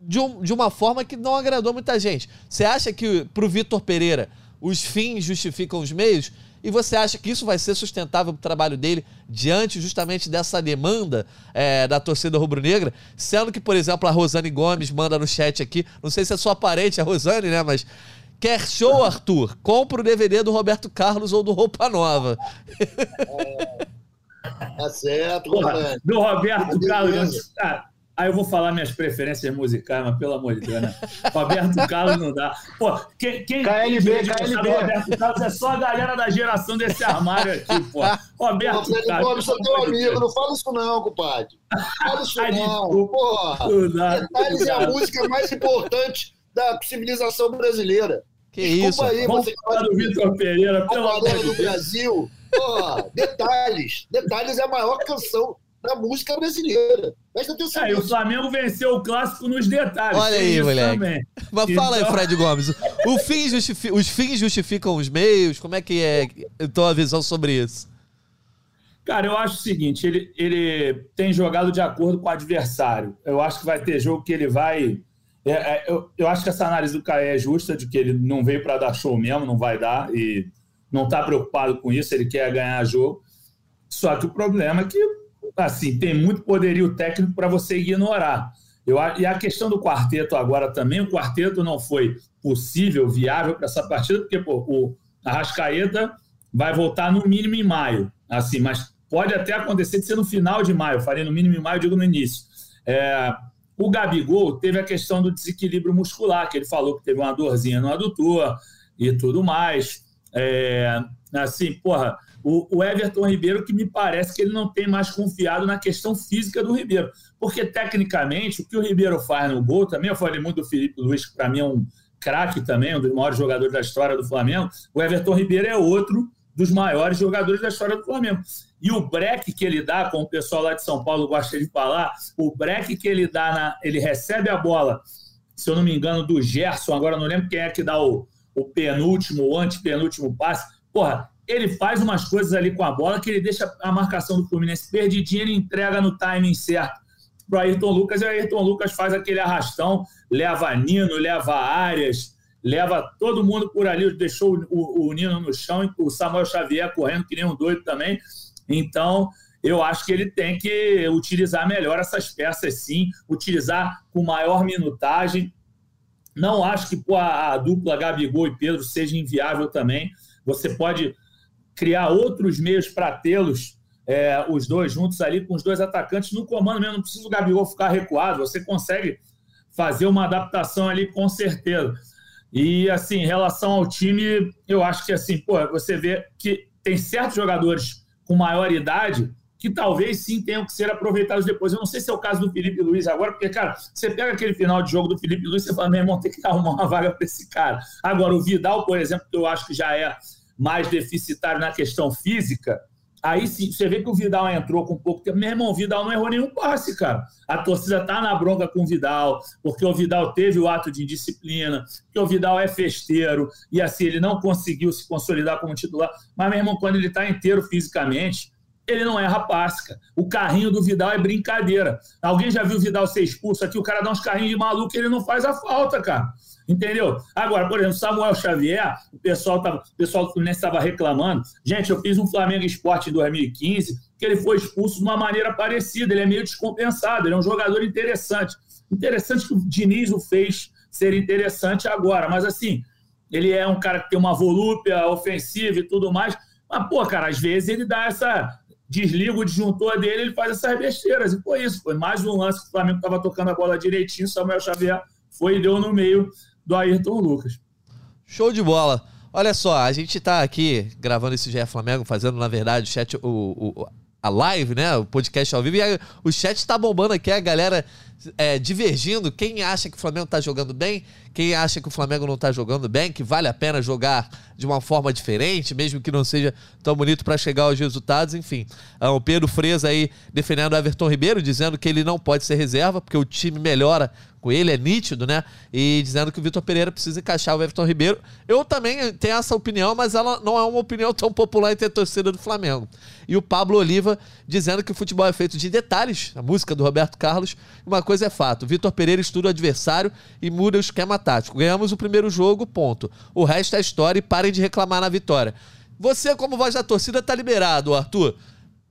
B: de, um, de uma forma que não agradou muita gente. Você acha que para o Vitor Pereira os fins justificam os meios? E você acha que isso vai ser sustentável para o trabalho dele diante justamente dessa demanda é, da torcida rubro-negra? Sendo que, por exemplo, a Rosane Gomes manda no chat aqui, não sei se é sua parente, a Rosane, né? Mas Quer show, Arthur? Compra o DVD do Roberto Carlos ou do Roupa Nova.
C: É, tá certo,
D: Porra, Do Roberto Carlos. Ah, Aí eu vou falar minhas preferências musicais, mas pelo amor de Deus, né? Roberto Carlos não dá. Pô, quem, quem
E: KLB, KLB.
D: Roberto Carlos é só a galera da geração desse armário aqui, pô. Roberto
C: pô, Carlos. Pô, sou teu amigo, não fala isso não, compadre. Não fala isso não. Porra. Detalhes é a música mais importante da civilização brasileira.
B: Que Desculpa isso?
C: aí,
D: Vamos
C: você
D: falar do Vitor Pereira,
C: pelo amor de Deus. do Brasil. Porra, detalhes. Detalhes é a maior canção da música brasileira. Presta atenção.
D: É, e o Flamengo venceu o clássico nos detalhes.
B: Olha aí, moleque. Também. Mas então... fala aí, então- Fred Gomes. O fim justifi... Os fins justificam os meios? Como é que é a tua visão sobre isso?
D: Cara, eu acho o seguinte: ele, ele tem jogado de acordo com o adversário. Eu acho que vai ter jogo que ele vai. É, é, eu, eu acho que essa análise do Caio é justa, de que ele não veio para dar show mesmo, não vai dar, e não está preocupado com isso, ele quer ganhar jogo. Só que o problema é que assim, tem muito poderio técnico para você ignorar. Eu, e a questão do quarteto agora também, o quarteto não foi possível, viável para essa partida, porque pô, o Arrascaeta vai voltar no mínimo em maio, assim, mas pode até acontecer de ser no final de maio, faria no mínimo em maio, digo no início. É, o Gabigol teve a questão do desequilíbrio muscular, que ele falou que teve uma dorzinha no adutor e tudo mais. É, assim, porra, o, o Everton Ribeiro, que me parece que ele não tem mais confiado na questão física do Ribeiro. Porque, tecnicamente, o que o Ribeiro faz no gol também, eu falei muito do Felipe Luiz, que para mim é um craque também, um dos maiores jogadores da história do Flamengo. O Everton Ribeiro é outro dos maiores jogadores da história do Flamengo. E o breque que ele dá, como o pessoal lá de São Paulo gosta de falar, o breque que ele dá, na, ele recebe a bola, se eu não me engano, do Gerson, agora não lembro quem é que dá o, o penúltimo, o antepenúltimo passe. Porra, ele faz umas coisas ali com a bola que ele deixa a marcação do Fluminense perdidinha, ele entrega no timing certo para Ayrton Lucas, e o Ayrton Lucas faz aquele arrastão, leva Nino, leva Arias, leva todo mundo por ali, deixou o, o Nino no chão, o Samuel Xavier correndo que nem um doido também. Então, eu acho que ele tem que utilizar melhor essas peças, sim, utilizar com maior minutagem. Não acho que pô, a, a dupla Gabigol e Pedro seja inviável também. Você pode criar outros meios para tê-los, é, os dois juntos ali, com os dois atacantes no comando mesmo. Não precisa o Gabigol ficar recuado, você consegue fazer uma adaptação ali com certeza. E, assim, em relação ao time, eu acho que, assim, pô, você vê que tem certos jogadores com maior idade que talvez sim tenham que ser aproveitados depois. Eu não sei se é o caso do Felipe Luiz agora, porque, cara, você pega aquele final de jogo do Felipe Luiz você fala, meu irmão, tem que arrumar uma vaga para esse cara. Agora, o Vidal, por exemplo, que eu acho que já é mais deficitário na questão física, Aí sim, você vê que o Vidal entrou com pouco tempo. Meu irmão, o Vidal não errou nenhum passe, cara. A torcida tá na bronca com o Vidal, porque o Vidal teve o ato de indisciplina, porque o Vidal é festeiro, e assim, ele não conseguiu se consolidar como titular. Mas, meu irmão, quando ele tá inteiro fisicamente, ele não erra passe, cara. O carrinho do Vidal é brincadeira. Alguém já viu o Vidal ser expulso aqui? O cara dá uns carrinhos de maluco e ele não faz a falta, cara. Entendeu? Agora, por exemplo, Samuel Xavier, o pessoal, tava, o pessoal do Fluminense estava reclamando. Gente, eu fiz um Flamengo Esporte em 2015 que ele foi expulso de uma maneira parecida. Ele é meio descompensado, ele é um jogador interessante. Interessante que o Diniz o fez ser interessante agora, mas assim, ele é um cara que tem uma volúpia ofensiva e tudo mais. Mas, pô, cara, às vezes ele dá essa. Desliga o disjuntor dele, ele faz essas besteiras. E foi isso. Foi mais um lance que o Flamengo estava tocando a bola direitinho. Samuel Xavier foi e deu no meio do Ayrton Lucas.
B: Show de bola. Olha só, a gente tá aqui gravando esse GE Flamengo, fazendo, na verdade, o chat, o, o, a live, né? O podcast ao vivo. E a, o chat tá bombando aqui, a galera é, divergindo. Quem acha que o Flamengo tá jogando bem, quem acha que o Flamengo não tá jogando bem, que vale a pena jogar de uma forma diferente, mesmo que não seja tão bonito para chegar aos resultados, enfim. Ah, o Pedro Freza aí defendendo o Everton Ribeiro, dizendo que ele não pode ser reserva, porque o time melhora com ele, é nítido, né? E dizendo que o Vitor Pereira precisa encaixar o Everton Ribeiro. Eu também tenho essa opinião, mas ela não é uma opinião tão popular entre a torcida do Flamengo. E o Pablo Oliva dizendo que o futebol é feito de detalhes, a música do Roberto Carlos. Uma coisa é fato: Vitor Pereira estuda o adversário e muda o esquema tático. Ganhamos o primeiro jogo, ponto. O resto é história e parem de reclamar na vitória. Você, como voz da torcida, tá liberado, Arthur.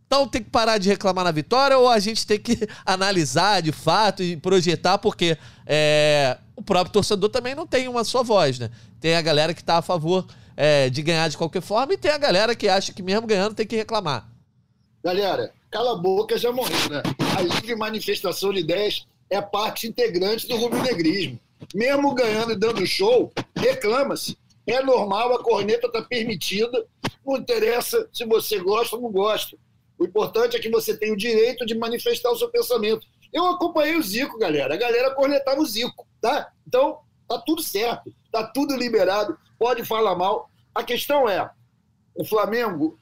B: Então tem que parar de reclamar na vitória ou a gente tem que analisar de fato e projetar, porque é, o próprio torcedor também não tem uma só voz, né? Tem a galera que está a favor é, de ganhar de qualquer forma e tem a galera que acha que mesmo ganhando tem que reclamar.
C: Galera, cala a boca, já morreu, né? A livre manifestação de ideias é parte integrante do rubro-negrismo. Mesmo ganhando e dando show, reclama-se. É normal, a corneta está permitida, não interessa se você gosta ou não gosta. O importante é que você tem o direito de manifestar o seu pensamento. Eu acompanhei o Zico, galera. A galera cornetava o Zico, tá? Então, tá tudo certo, tá tudo liberado, pode falar mal. A questão é, o Flamengo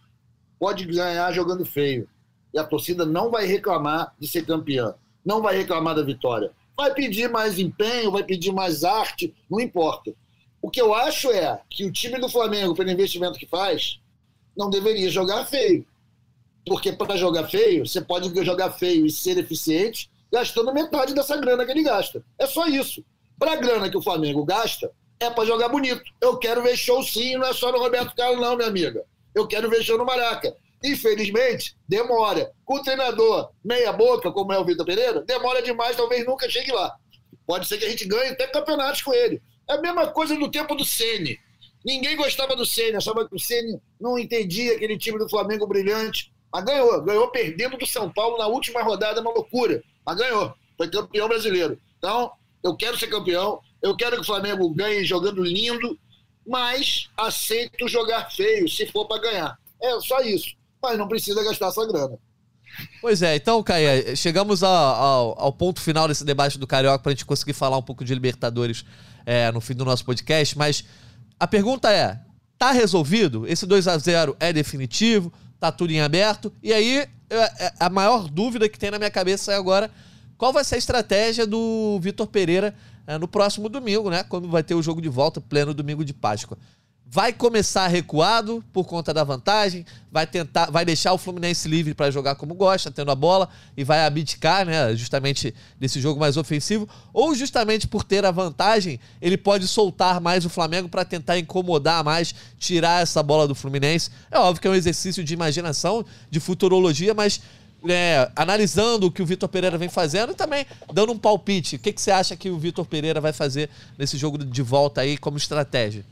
C: pode ganhar jogando feio. E a torcida não vai reclamar de ser campeã. Não vai reclamar da vitória. Vai pedir mais empenho, vai pedir mais arte, não importa. O que eu acho é que o time do Flamengo, pelo investimento que faz, não deveria jogar feio. Porque para jogar feio, você pode jogar feio e ser eficiente gastando metade dessa grana que ele gasta. É só isso. Para a grana que o Flamengo gasta, é para jogar bonito. Eu quero ver show sim, não é só no Roberto Carlos, não, minha amiga. Eu quero ver show no Maraca. Infelizmente, demora. Com o treinador meia-boca, como é o Vitor Pereira, demora demais, talvez nunca chegue lá. Pode ser que a gente ganhe até campeonatos com ele. É a mesma coisa no tempo do Sene. Ninguém gostava do Sene, achava que o Sene não entendia aquele time do Flamengo brilhante. Mas ganhou, ganhou perdendo do São Paulo na última rodada, uma loucura. Mas ganhou, foi campeão brasileiro. Então, eu quero ser campeão, eu quero que o Flamengo ganhe jogando lindo, mas aceito jogar feio se for para ganhar. É só isso. Mas não precisa gastar essa grana.
B: Pois é, então, Caia, chegamos ao, ao, ao, ponto final desse debate do Carioca para a gente conseguir falar um pouco de Libertadores é, no fim do nosso podcast, mas a pergunta é: tá resolvido? Esse 2 a 0 é definitivo? tá tudo em aberto. E aí, é, a maior dúvida que tem na minha cabeça é agora qual vai ser a estratégia do Vitor Pereira é, no próximo domingo, né? Quando vai ter o jogo de volta, pleno domingo de Páscoa vai começar recuado por conta da vantagem, vai tentar, vai deixar o Fluminense livre para jogar como gosta, tendo a bola e vai abdicar, né, justamente desse jogo mais ofensivo, ou justamente por ter a vantagem, ele pode soltar mais o Flamengo para tentar incomodar mais, tirar essa bola do Fluminense. É óbvio que é um exercício de imaginação, de futurologia, mas é, analisando o que o Vitor Pereira vem fazendo e também dando um palpite. O que, que você acha que o Vitor Pereira vai fazer nesse jogo de volta aí como estratégia?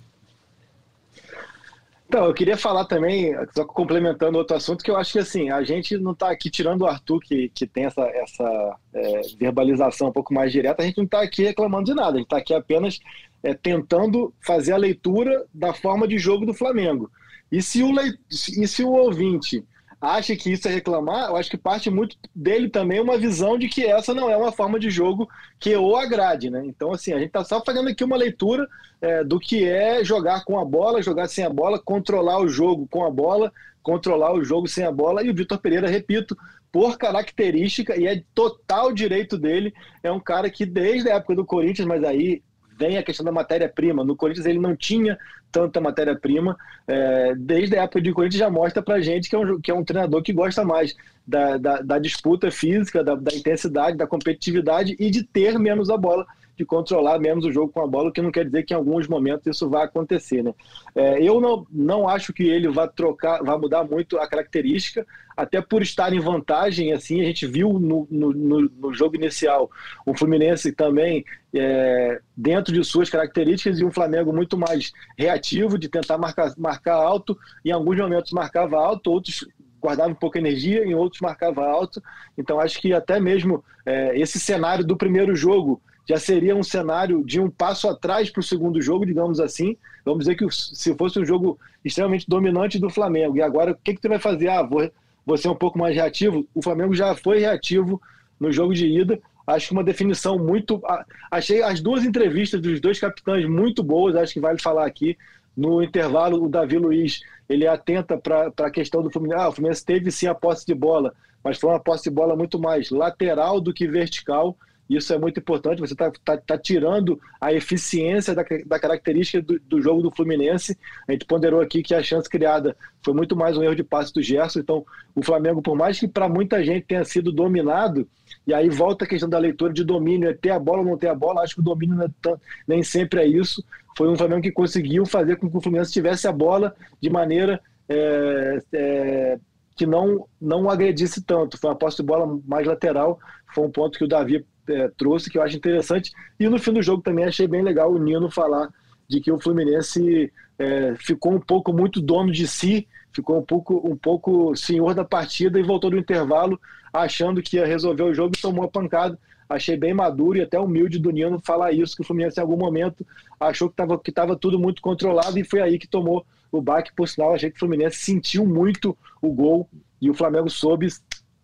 E: Então, eu queria falar também, só complementando outro assunto, que eu acho que assim, a gente não está aqui, tirando o Arthur, que, que tem essa, essa é, verbalização um pouco mais direta, a gente não está aqui reclamando de nada, a gente está aqui apenas é, tentando fazer a leitura da forma de jogo do Flamengo. E se o, leit... e se o ouvinte acha que isso é reclamar, eu acho que parte muito dele também uma visão de que essa não é uma forma de jogo que o agrade, né? Então, assim, a gente está só fazendo aqui uma leitura é, do que é jogar com a bola, jogar sem a bola, controlar o jogo com a bola, controlar o jogo sem a bola. E o Vitor Pereira, repito, por característica, e é total direito dele, é um cara que desde a época do Corinthians, mas aí vem a questão da matéria-prima. No Corinthians ele não tinha tanta matéria-prima. É, desde a época de Corinthians já mostra pra gente que é um, que é um treinador que gosta mais da, da, da disputa física, da, da, intensidade, da competitividade e de ter menos a bola de controlar menos o jogo com a bola, o que não quer dizer que em alguns momentos isso vai acontecer. Né? É, eu não, não acho que ele vai trocar, vai mudar muito a característica, até por estar em vantagem, assim, a gente viu no, no, no jogo inicial o Fluminense também é, dentro de suas características e um Flamengo muito mais reativo, de tentar marcar, marcar alto, em alguns momentos marcava alto, outros guardava um pouco de energia, em outros marcava alto. Então acho que até mesmo é, esse cenário do primeiro jogo já seria um cenário de um passo atrás para o segundo jogo, digamos assim. Vamos dizer que se fosse um jogo extremamente dominante do Flamengo, e agora o que, que tu vai fazer? Ah, vou, vou ser um pouco mais reativo. O Flamengo já foi reativo no jogo de ida. Acho que uma definição muito. Achei as duas entrevistas dos dois capitães muito boas, acho que vale falar aqui. No intervalo, o Davi Luiz ele atenta para a questão do Fluminense. Ah, o Fluminense teve sim a posse de bola, mas foi uma posse de bola muito mais lateral do que vertical. Isso é muito importante. Você está tá, tá tirando a eficiência da, da característica do, do, jogo do Fluminense. A gente ponderou aqui que a chance criada foi muito mais um erro de passe do Gerson. Então, o Flamengo, por mais que para muita gente tenha sido dominado, e aí volta a questão da leitura de domínio: é ter a bola ou não ter a bola. Acho que o domínio é tão, nem sempre é isso. Foi um Flamengo que conseguiu fazer com que o Fluminense tivesse a bola de maneira. É, é, que não, não agredisse tanto. Foi uma posse de bola mais lateral. Foi um ponto que o Davi é, trouxe, que eu acho interessante. E no fim do jogo também achei bem legal o Nino falar de que o Fluminense é, ficou um pouco muito dono de si, ficou um pouco, um pouco senhor da partida e voltou do intervalo achando que ia resolver o jogo e tomou a pancada. Achei bem maduro e até humilde do Nino falar isso, que o Fluminense em algum momento achou que estava que tava tudo muito controlado e foi aí que tomou o baque. Por sinal, achei que o Fluminense sentiu muito o gol e o Flamengo soube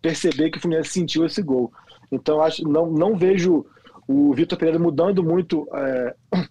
E: perceber que o Fluminense sentiu esse gol. Então, acho, não, não vejo o Vitor Pereira mudando muito é,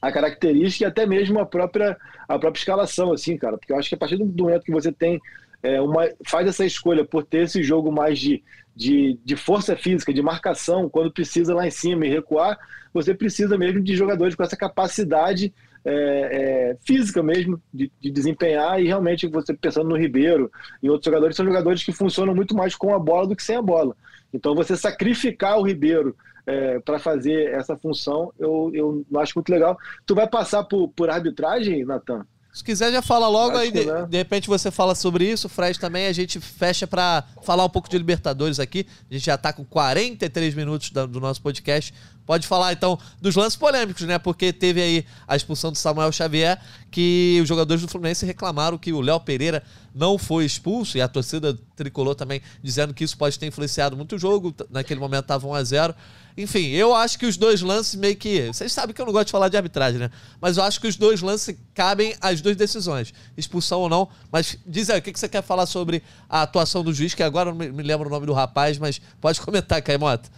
E: a característica e até mesmo a própria, a própria escalação, assim, cara. Porque eu acho que a partir do momento que você tem é, uma, faz essa escolha por ter esse jogo mais de, de, de força física, de marcação, quando precisa lá em cima e recuar, você precisa mesmo de jogadores com essa capacidade é, é, física mesmo de, de, desempenhar e realmente você pensando no Ribeiro e outros jogadores são jogadores que funcionam muito mais com a bola do que sem a bola. Então, você sacrificar o Ribeiro é, para fazer essa função, eu, eu não acho muito legal. Tu vai passar por, por arbitragem, Natan?
B: Se quiser, já fala logo, aí de, né? de, repente você fala sobre isso, o Fred também, a gente fecha para falar um pouco de Libertadores aqui. A gente já tá com 43 minutos do nosso podcast. Pode falar então dos lances polêmicos, né? Porque teve aí a expulsão do Samuel Xavier, que os jogadores do Fluminense reclamaram que o Léo Pereira não foi expulso, e a torcida tricolor também dizendo que isso pode ter influenciado muito o jogo. Naquele momento estava 1 a 0 enfim, eu acho que os dois lances meio que. Vocês sabem que eu não gosto de falar de arbitragem, né? Mas eu acho que os dois lances cabem às duas decisões, expulsão ou não. Mas diz aí, o que você quer falar sobre a atuação do juiz, que agora não me lembro o nome do rapaz, mas pode comentar, Caimota.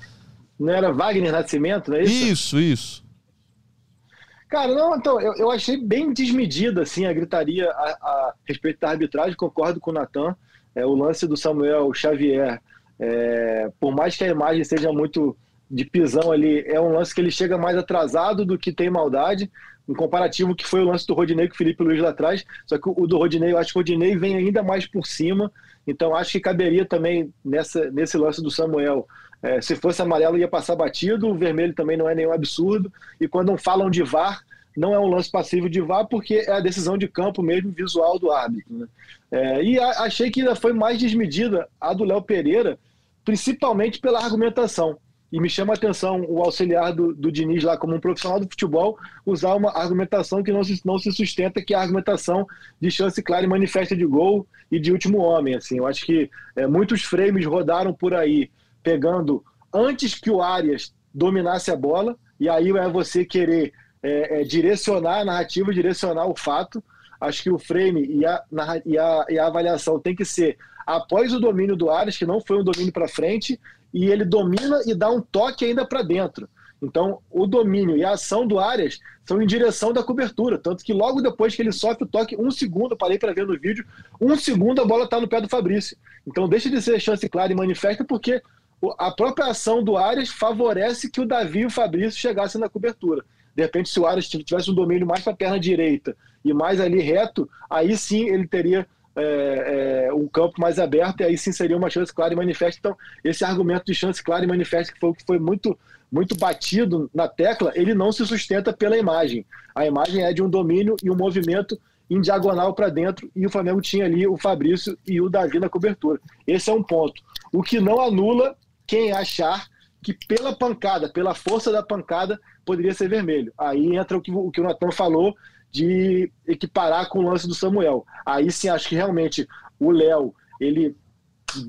E: Não era Wagner Nascimento, não é isso?
B: Isso, isso.
E: Cara, não, então, eu, eu achei bem desmedida, assim, a gritaria a, a respeito da arbitragem, concordo com o Natan. É, o lance do Samuel Xavier, é, por mais que a imagem seja muito de pisão ali é um lance que ele chega mais atrasado do que tem maldade, um comparativo que foi o lance do Rodinei com o Felipe Luiz lá atrás, só que o do Rodinei, eu acho que o Rodinei vem ainda mais por cima, então acho que caberia também nessa, nesse lance do Samuel. É, se fosse amarelo ia passar batido, o vermelho também não é nenhum absurdo, e quando falam de VAR, não é um lance passivo de VAR, porque é a decisão de campo mesmo, visual do árbitro. Né? É, e a, achei que ainda foi mais desmedida a do Léo Pereira, principalmente pela argumentação. E me chama a atenção o auxiliar do, do Diniz lá, como um profissional do futebol, usar uma argumentação que não se, não se sustenta, que é a argumentação de chance clara e manifesta de gol e de último homem. Assim, eu acho que é, muitos frames rodaram por aí, pegando antes que o Arias dominasse a bola, e aí é você querer é, é, direcionar a narrativa, direcionar o fato. Acho que o frame e a, e a, e a avaliação tem que ser após o domínio do Arias, que não foi um domínio para frente, e ele domina e dá um toque ainda para dentro. Então, o domínio e a ação do Arias são em direção da cobertura. Tanto que logo depois que ele sofre o toque, um segundo, parei para ver no vídeo, um segundo a bola está no pé do Fabrício. Então, deixa de ser chance clara e manifesta, porque a própria ação do Arias favorece que o Davi e o Fabrício chegassem na cobertura. De repente, se o Arias tivesse um domínio mais para a perna direita e mais ali reto, aí sim ele teria é, é, um campo mais aberto e aí sim seria uma chance clara e manifesta. Então, esse argumento de chance clara e manifesta que foi que foi muito muito batido na tecla, ele não se sustenta pela imagem. A imagem é de um domínio e um movimento em diagonal para dentro e o Flamengo tinha ali o Fabrício e o Davi na cobertura. Esse é um ponto. O que não anula quem achar que pela pancada, pela força da pancada, poderia ser vermelho. Aí entra o que o, que o Natan falou de equiparar com o lance do Samuel. Aí sim acho que realmente o Léo, ele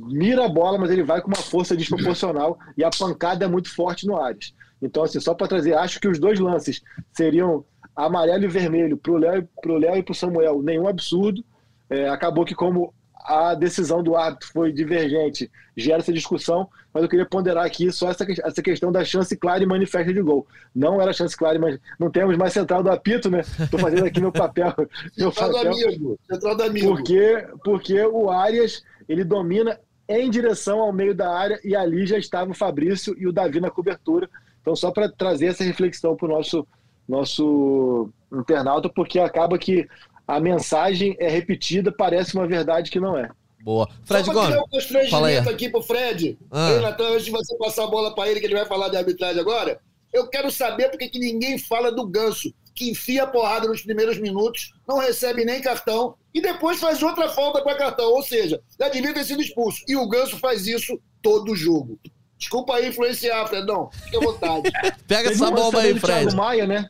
E: mira a bola, mas ele vai com uma força desproporcional e a pancada é muito forte no Ares. Então, assim, só para trazer, acho que os dois lances seriam amarelo e vermelho para o Léo, Léo e para o Samuel, nenhum absurdo. É, acabou que, como a decisão do árbitro foi divergente, gera essa discussão, mas eu queria ponderar aqui só essa, essa questão da chance clara e manifesta de gol. Não era chance clara, mas não temos mais central do apito, né? Estou fazendo aqui meu papel. Meu
C: central
E: papel,
C: do amigo. Central do amigo.
E: Porque, porque o Arias ele domina em direção ao meio da área e ali já estava o Fabrício e o Davi na cobertura. Então, só para trazer essa reflexão para o nosso, nosso internauta, porque acaba que a mensagem é repetida, parece uma verdade que não é.
B: Boa. Fred
C: Só
B: Gomes.
C: Um constrangimento aqui pro Fred. Ah. Ei, Natan, antes de você passar a bola para ele, que ele vai falar de arbitragem agora, eu quero saber porque que ninguém fala do Ganso que enfia a porrada nos primeiros minutos, não recebe nem cartão e depois faz outra falta para cartão. Ou seja, já devia ter sido expulso. E o Ganso faz isso todo jogo. Desculpa aí influenciar, Fredão. Fique à vontade.
B: Pega essa bomba aí, Fred.
E: Thiago Maia, né?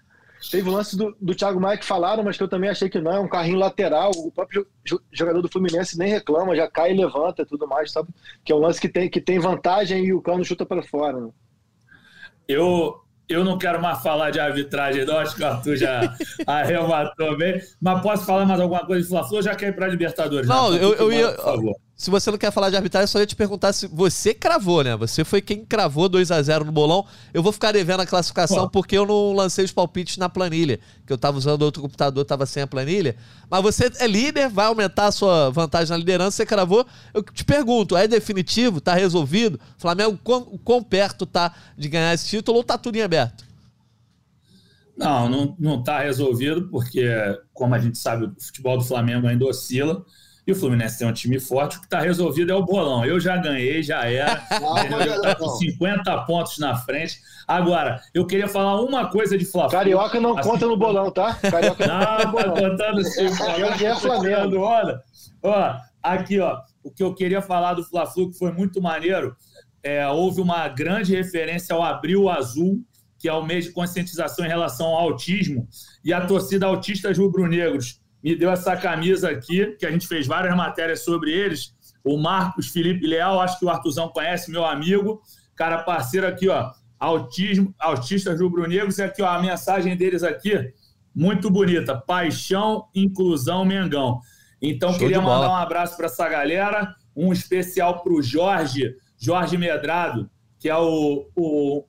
E: Teve o lance do, do Thiago Maia que falaram, mas que eu também achei que não. É um carrinho lateral. O próprio jogador do Fluminense nem reclama, já cai e levanta e tudo mais, sabe? Que é um lance que tem, que tem vantagem e o cano chuta para fora. Né?
D: Eu, eu não quero mais falar de arbitragem, não. Acho que o Arthur já arrematou bem. Mas posso falar mais alguma coisa de Fla-Flu? Já quer ir para a Libertadores?
B: Não, né? eu, eu ia. Por favor. Se você não quer falar de arbitragem, eu só ia te perguntar se você cravou, né? Você foi quem cravou 2 a 0 no bolão. Eu vou ficar devendo a classificação Pô. porque eu não lancei os palpites na planilha. Que eu tava usando outro computador, tava sem a planilha. Mas você é líder, vai aumentar a sua vantagem na liderança, você cravou. Eu te pergunto, é definitivo? Tá resolvido? Flamengo, quão, quão perto tá de ganhar esse título ou tá tudo em aberto?
D: Não, não, não tá resolvido, porque, como a gente sabe, o futebol do Flamengo ainda oscila. E o Fluminense tem um time forte, o que está resolvido é o bolão. Eu já ganhei, já era. Está com 50 pontos na frente. Agora, eu queria falar uma coisa de Flamengo.
E: Carioca não assim, conta no bolão, tá? Carioca
D: não, não tá contando sim.
E: Eu é Flamengo.
D: Olha, ó, aqui, ó. O que eu queria falar do Fla-Flu, que foi muito maneiro, é, houve uma grande referência ao Abril Azul, que é o mês de conscientização em relação ao autismo, e a torcida Autistas Rubro-Negros me deu essa camisa aqui, que a gente fez várias matérias sobre eles. O Marcos Felipe Leal, acho que o Artuzão conhece, meu amigo, cara parceiro aqui, ó, autismo, autistas rubro-negros, e aqui, ó, a mensagem deles aqui, muito bonita, paixão, inclusão, Mengão. Então, Show queria mandar um abraço para essa galera, um especial para o Jorge, Jorge Medrado, que é o, o,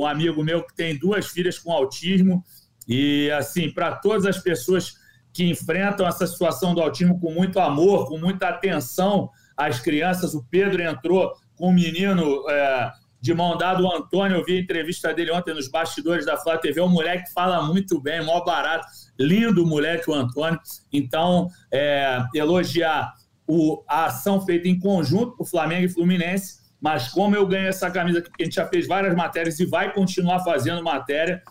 D: o amigo meu que tem duas filhas com autismo, e assim, para todas as pessoas que enfrentam essa situação do autismo com muito amor, com muita atenção às crianças. O Pedro entrou com o menino é, de mão dada, o Antônio. Eu vi a entrevista dele ontem nos bastidores da Flá TV. O moleque fala muito bem, mó barato. Lindo moleque, o Antônio. Então, é, elogiar o, a ação feita em conjunto por Flamengo e Fluminense. Mas como eu ganhei essa camisa porque a gente já fez várias matérias e vai continuar fazendo matéria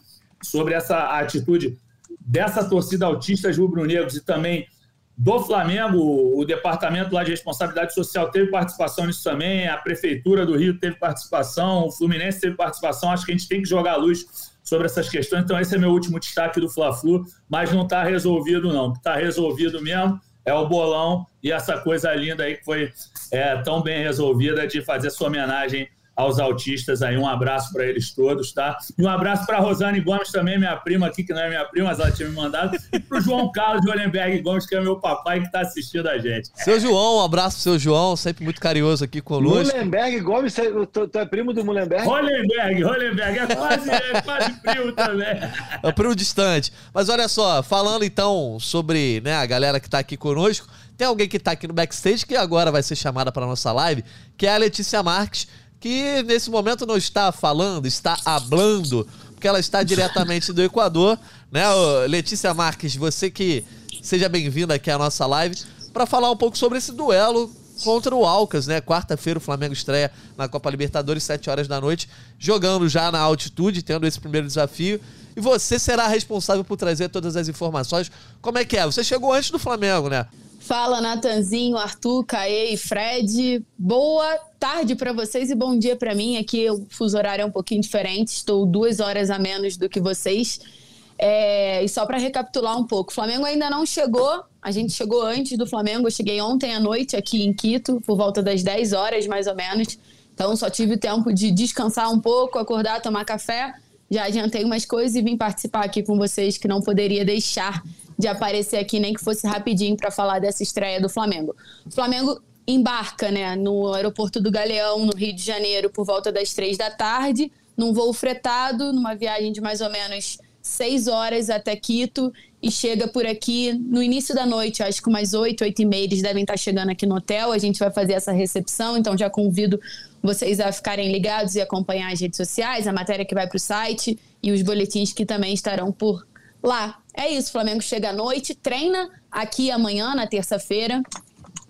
D: sobre essa atitude dessa torcida autista rubro-negros e também do Flamengo, o departamento lá de responsabilidade social teve participação nisso também, a prefeitura do Rio teve participação, o Fluminense teve participação. Acho que a gente tem que jogar a luz sobre essas questões. Então, esse é meu último destaque do Fla-Flu, mas não está resolvido, não. Está resolvido mesmo é o bolão e essa coisa linda aí que foi é, tão bem resolvida de fazer sua homenagem aos autistas aí. Um abraço para eles todos, tá? E um abraço para Rosane Gomes também, minha prima aqui, que não é minha prima, mas ela tinha me mandado. E para o João Carlos de Olenberg Gomes, que é meu papai que está assistindo a gente.
B: Seu João, um abraço pro seu João, sempre muito carinhoso aqui conosco.
E: Mullenberg Gomes, tu, tu é primo do Mullenberg?
D: Rolenberg, Rolenberg, é quase, é quase primo também.
B: É primo distante. Mas olha só, falando então sobre né, a galera que está aqui conosco, tem alguém que está aqui no backstage que agora vai ser chamada para nossa live, que é a Letícia Marques, que nesse momento não está falando, está hablando, porque ela está diretamente do Equador, né? Letícia Marques, você que seja bem-vinda aqui à nossa live para falar um pouco sobre esse duelo contra o Alcas, né? Quarta-feira o Flamengo estreia na Copa Libertadores, 7 horas da noite, jogando já na altitude, tendo esse primeiro desafio. E você será responsável por trazer todas as informações. Como é que é? Você chegou antes do Flamengo, né?
F: Fala, Natanzinho, Arthur, Caê e Fred. Boa tarde para vocês e bom dia para mim. Aqui o fuso horário é um pouquinho diferente, estou duas horas a menos do que vocês. É, e só para recapitular um pouco, o Flamengo ainda não chegou, a gente chegou antes do Flamengo, eu cheguei ontem à noite aqui em Quito, por volta das 10 horas mais ou menos. Então só tive tempo de descansar um pouco, acordar, tomar café. Já adiantei umas coisas e vim participar aqui com vocês que não poderia deixar de aparecer aqui, nem que fosse rapidinho para falar dessa estreia do Flamengo. O Flamengo embarca né, no aeroporto do Galeão, no Rio de Janeiro, por volta das três da tarde, num voo fretado, numa viagem de mais ou menos seis horas até Quito e chega por aqui no início da noite, acho que umas oito, oito e meia, eles devem estar chegando aqui no hotel. A gente vai fazer essa recepção, então já convido vocês a ficarem ligados e acompanhar as redes sociais, a matéria que vai para o site e os boletins que também estarão por lá. É isso, o Flamengo chega à noite, treina aqui amanhã, na terça-feira,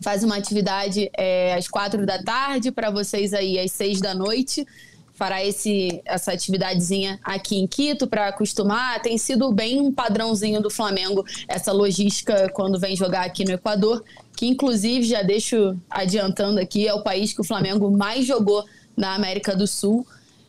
F: faz uma atividade é, às quatro da tarde, para vocês aí às seis da noite fará esse, essa atividadezinha aqui em Quito para acostumar. Tem sido bem um padrãozinho do Flamengo essa logística quando vem jogar aqui no Equador, que inclusive já deixo adiantando aqui, é o país que o Flamengo mais jogou na América do Sul.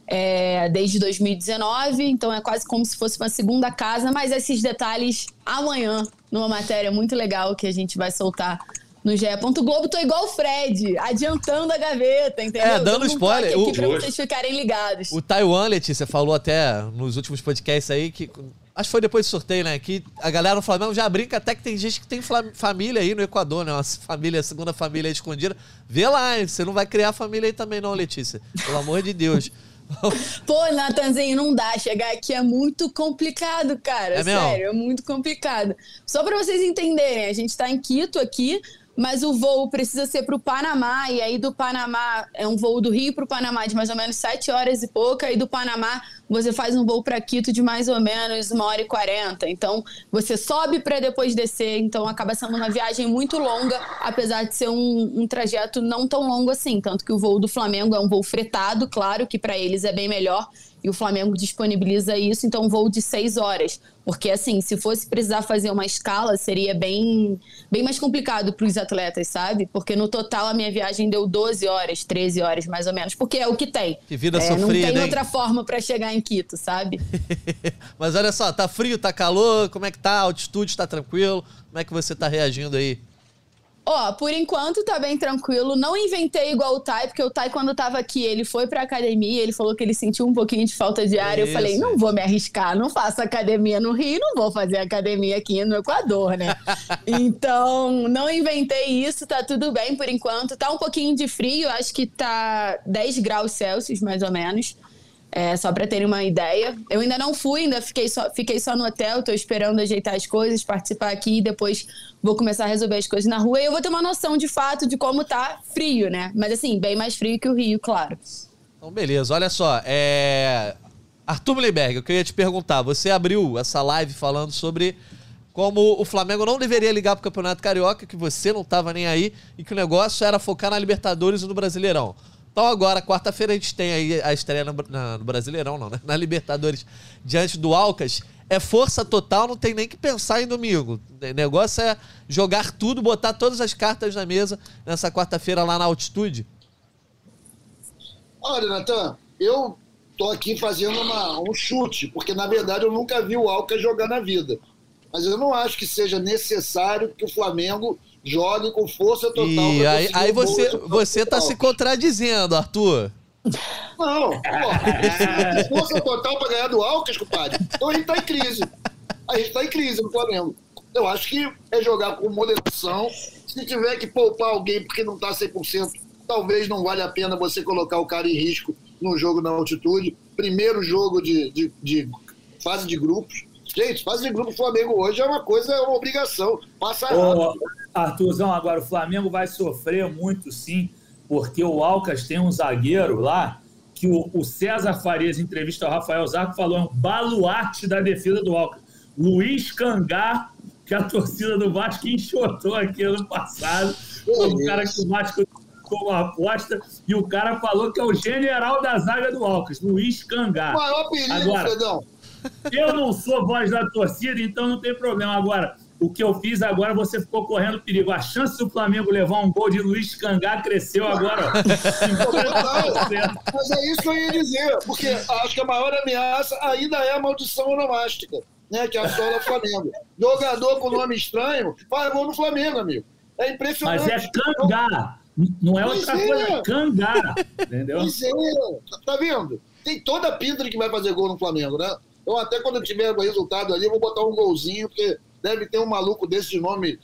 F: É, desde 2019, então é quase como se fosse uma segunda casa, mas esses detalhes amanhã, numa matéria muito legal que a gente vai soltar no GE. Globo, tô igual o Fred, adiantando a gaveta, entendeu?
B: É, dando spoiler.
F: Um aqui o, pra vocês ficarem ligados.
B: O Taiwan, Letícia, falou até nos últimos podcasts aí que. Acho que foi depois do sorteio, né? Que a galera no Flamengo já brinca até que tem gente que tem família aí no Equador, né? Uma família, segunda família escondida. Vê lá, hein? Você não vai criar família aí também, não, Letícia. Pelo amor de Deus.
F: Pô, Natanzinho, não dá. Chegar aqui é muito complicado, cara. É Sério, mesmo? é muito complicado. Só para vocês entenderem, a gente tá em Quito aqui mas o voo precisa ser para o Panamá, e aí do Panamá, é um voo do Rio para o Panamá de mais ou menos 7 horas e pouca, e do Panamá você faz um voo para Quito de mais ou menos uma hora e 40. Então, você sobe para depois descer, então acaba sendo uma viagem muito longa, apesar de ser um, um trajeto não tão longo assim. Tanto que o voo do Flamengo é um voo fretado, claro que para eles é bem melhor, e o Flamengo disponibiliza isso, então um voo de seis horas. Porque, assim, se fosse precisar fazer uma escala, seria bem, bem mais complicado para os atletas, sabe? Porque no total a minha viagem deu 12 horas, 13 horas mais ou menos, porque é o que tem.
B: Que vida
F: é,
B: sofrida,
F: Não tem
B: hein?
F: outra forma para chegar em Quito, sabe?
B: Mas olha só, tá frio, tá calor, como é que tá? A altitude tá tranquilo? Como é que você tá reagindo aí?
F: Ó, por enquanto tá bem tranquilo. Não inventei igual o Tai, porque o Tai, quando tava aqui, ele foi pra academia, ele falou que ele sentiu um pouquinho de falta de ar. Isso. Eu falei, não vou me arriscar, não faço academia no Rio, não vou fazer academia aqui no Equador, né? então, não inventei isso, tá tudo bem por enquanto. Tá um pouquinho de frio, acho que tá 10 graus Celsius, mais ou menos. É, só para terem uma ideia. Eu ainda não fui, ainda fiquei só, fiquei só no hotel, estou esperando ajeitar as coisas, participar aqui e depois vou começar a resolver as coisas na rua e eu vou ter uma noção de fato de como tá frio, né? Mas assim, bem mais frio que o Rio, claro.
B: Então, beleza, olha só. É... Arthur Mullenberg, eu queria te perguntar, você abriu essa live falando sobre como o Flamengo não deveria ligar pro Campeonato Carioca, que você não estava nem aí e que o negócio era focar na Libertadores e no Brasileirão. Então agora, quarta-feira, a gente tem aí a estreia no, na, no Brasileirão, não, né? Na Libertadores, diante do Alcas. É força total, não tem nem que pensar em domingo. O negócio é jogar tudo, botar todas as cartas na mesa nessa quarta-feira lá na altitude.
C: Olha, Natan, eu tô aqui fazendo uma, um chute, porque na verdade eu nunca vi o Alcas jogar na vida. Mas eu não acho que seja necessário que o Flamengo jogue com força total.
B: E aí, aí você, você tá se contradizendo, Arthur.
C: Não, se força total para ganhar do Alcas, compadre, então a gente está em crise. A gente está em crise no Flamengo. Eu acho que é jogar com moderação. Se tiver que poupar alguém porque não está 100%, talvez não vale a pena você colocar o cara em risco no jogo na altitude. Primeiro jogo de, de, de fase de grupos. Gente, fase de grupo Flamengo hoje é uma coisa, é uma obrigação. Passa rápido.
D: Arthurzão, agora o Flamengo vai sofrer muito sim, porque o Alcas tem um zagueiro lá que o, o César Farias, em entrevista ao Rafael Zarco, falou é um baluarte da defesa do Alcas. Luiz Cangá, que a torcida do Vasco enxotou aqui ano passado. Foi um cara que o Vasco como aposta e o cara falou que é o general da zaga do Alcas, Luiz Cangá.
C: O maior perigo, Agora, Fredão.
D: Eu não sou voz da torcida, então não tem problema. Agora, o que eu fiz agora, você ficou correndo perigo. A chance do Flamengo levar um gol de Luiz Cangá cresceu agora.
C: Mas é isso que eu ia dizer, porque acho que a maior ameaça ainda é a maldição onomástica, né, que assola o Flamengo. Jogador com nome estranho faz gol no Flamengo, amigo. É impressionante.
D: Mas é Cangá. Não é outra é. coisa, é Cangá. Entendeu? Pois é.
C: Tá vendo? Tem toda a pinta de que vai fazer gol no Flamengo, né? Então, até quando tiver o resultado ali, eu vou botar um golzinho, porque deve ter um maluco desse de nome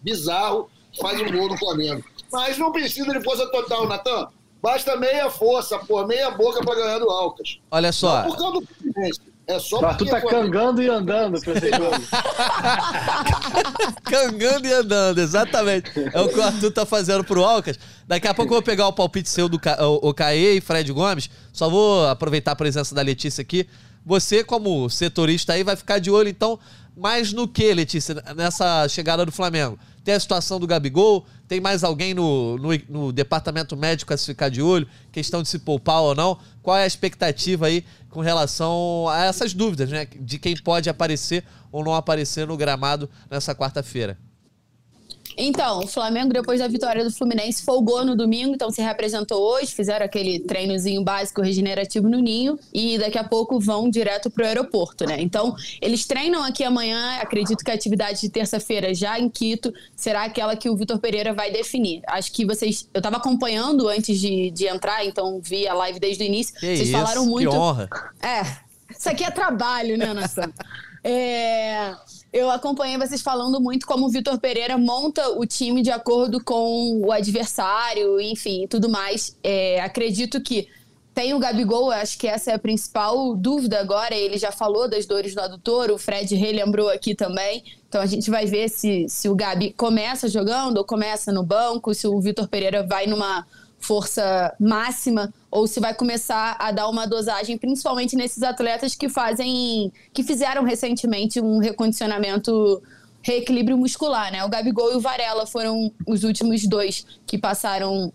C: bizarro que faz um gol no Flamengo. Mas não precisa de força total, Natan. Basta meia força, pô, meia boca para ganhar do Alcas.
B: Olha só.
C: Não por causa do Fluminense. É só
E: Mas tu tá cangando e andando pra esse jogo.
B: cangando e andando, exatamente. É o que o Arthur tá fazendo pro Alcas. Daqui a pouco eu vou pegar o palpite seu do Caê e Fred Gomes. Só vou aproveitar a presença da Letícia aqui. Você, como setorista aí, vai ficar de olho, então, mais no que, Letícia, nessa chegada do Flamengo? Tem a situação do Gabigol? Tem mais alguém no, no, no, departamento médico a se ficar de olho? Questão de se poupar ou não? Qual é a expectativa aí com relação a essas dúvidas, né? De quem pode aparecer ou não aparecer no gramado nessa quarta-feira?
F: Então, o Flamengo, depois da vitória do Fluminense, folgou no domingo, então se representou hoje, fizeram aquele treinozinho básico regenerativo no Ninho e daqui a pouco vão direto para o aeroporto, né? Então, eles treinam aqui amanhã, acredito que a atividade de terça-feira já em Quito será aquela que o Vitor Pereira vai definir. Acho que vocês. Eu estava acompanhando antes de, de entrar, então vi a live desde o início.
B: Que
F: vocês
B: isso,
F: falaram muito.
B: Que honra.
F: É. Isso aqui é trabalho, né, Nação? É eu acompanhei vocês falando muito como o Vitor Pereira monta o time de acordo com o adversário, enfim, tudo mais. É, acredito que tem o Gabigol, acho que essa é a principal dúvida agora. Ele já falou das dores no adutor, o Fred relembrou aqui também. Então a gente vai ver se, se o Gabi começa jogando ou começa no banco, se o Vitor Pereira vai numa força máxima ou se vai começar a dar uma dosagem, principalmente nesses atletas que fazem, que fizeram recentemente um recondicionamento, reequilíbrio muscular, né? O Gabigol e o Varela foram os últimos dois que passaram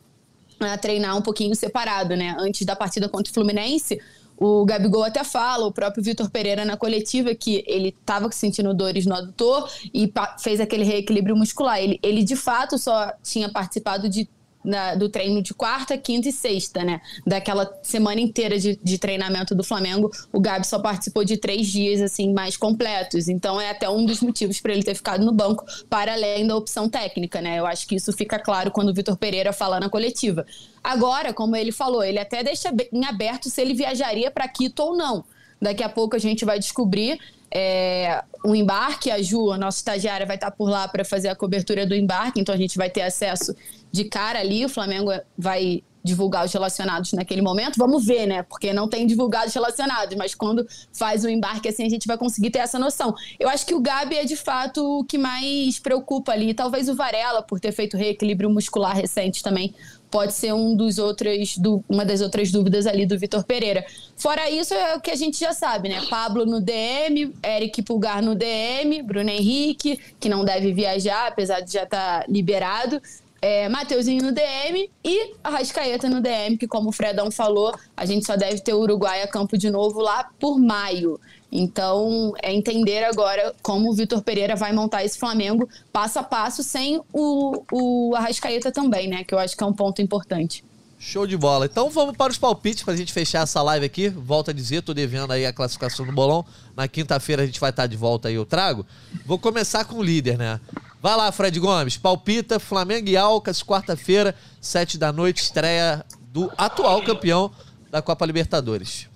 F: a treinar um pouquinho separado, né? Antes da partida contra o Fluminense, o Gabigol até fala, o próprio Vitor Pereira na coletiva, que ele estava sentindo dores no adutor e fez aquele reequilíbrio muscular. Ele, ele de fato só tinha participado de na, do treino de quarta, quinta e sexta, né? Daquela semana inteira de, de treinamento do Flamengo, o Gabi só participou de três dias, assim, mais completos. Então é até um dos motivos para ele ter ficado no banco, para além da opção técnica, né? Eu acho que isso fica claro quando o Vitor Pereira fala na coletiva. Agora, como ele falou, ele até deixa em aberto se ele viajaria para Quito ou não. Daqui a pouco a gente vai descobrir é, o embarque. A Ju, a nossa estagiária, vai estar por lá para fazer a cobertura do embarque, então a gente vai ter acesso de cara ali. O Flamengo vai divulgar os relacionados naquele momento. Vamos ver, né? Porque não tem divulgado os relacionados, mas quando faz o embarque assim, a gente vai conseguir ter essa noção. Eu acho que o Gabi é de fato o que mais preocupa ali. Talvez o Varela, por ter feito reequilíbrio muscular recente também, pode ser um dos outros, do, uma das outras dúvidas ali do Vitor Pereira. Fora isso, é o que a gente já sabe, né? Pablo no DM, Eric Pulgar no DM, Bruno Henrique, que não deve viajar, apesar de já estar tá liberado. É, Mateuzinho no DM e a Rascaeta no DM, que como o Fredão falou, a gente só deve ter o Uruguai a campo de novo lá por maio. Então, é entender agora como o Vitor Pereira vai montar esse Flamengo passo a passo, sem o, o Arrascaeta também, né? Que eu acho que é um ponto importante.
B: Show de bola. Então vamos para os palpites para a gente fechar essa live aqui. Volto a dizer, tô devendo aí a classificação do bolão. Na quinta-feira a gente vai estar de volta aí, eu trago. Vou começar com o líder, né? Vai lá, Fred Gomes. Palpita, Flamengo e Alcas, quarta-feira, sete da noite, estreia do atual campeão da Copa Libertadores.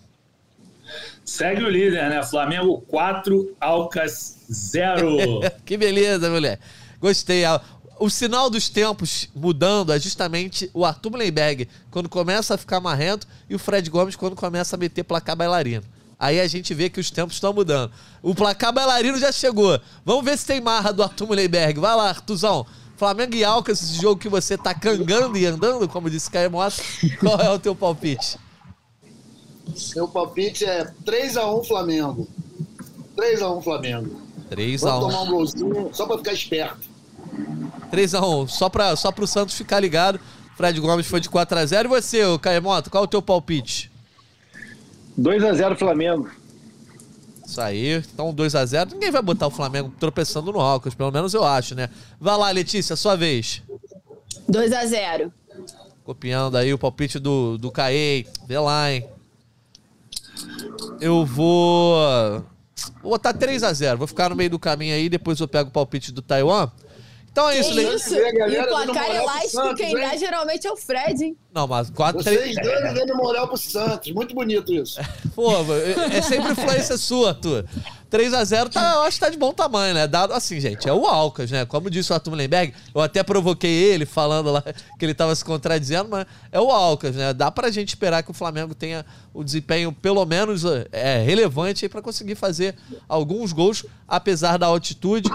D: Segue o líder, né? Flamengo 4, Alcas 0.
B: que beleza, mulher. Gostei. O sinal dos tempos mudando é justamente o Arthur Mullenberg quando começa a ficar marrento e o Fred Gomes quando começa a meter placar bailarino. Aí a gente vê que os tempos estão mudando. O placar bailarino já chegou. Vamos ver se tem marra do Arthur Mullenberg. Vai lá, Artuzão. Flamengo e Alcas, esse jogo que você tá cangando e andando, como disse Caio Mota. Qual é o teu palpite?
C: Meu palpite é 3x1 Flamengo. 3x1 Flamengo.
B: 3x1.
C: Vamos tomar um golzinho só pra ficar esperto.
B: 3x1, só, pra, só pro Santos ficar ligado. Fred Gomes foi de 4x0. E você, Caio Mota, qual é o teu palpite?
E: 2x0 Flamengo.
B: Isso aí, então 2x0. Ninguém vai botar o Flamengo tropeçando no Alcas, pelo menos eu acho, né? Vai lá, Letícia, sua vez.
F: 2x0.
B: Copiando aí o palpite do, do Caê. Vê lá, hein? Eu vou. Vou botar 3x0. Vou ficar no meio do caminho aí, depois eu pego o palpite do Taiwan. Então é isso,
F: Leite. Isso? E o placar elástico, quem dá geralmente é o Fred, hein?
B: Não, mas 4
C: Vocês 3... dois dando moral pro Santos. Muito bonito isso.
B: Pô, é sempre influência sua, Arthur. 3x0 tá, eu acho que tá de bom tamanho, né? Dado assim, gente, é o Alcas, né? Como disse o Arthur Mullenberg, eu até provoquei ele falando lá que ele tava se contradizendo, mas é o Alcas, né? Dá pra gente esperar que o Flamengo tenha o desempenho, pelo menos, é, relevante para conseguir fazer alguns gols, apesar da altitude.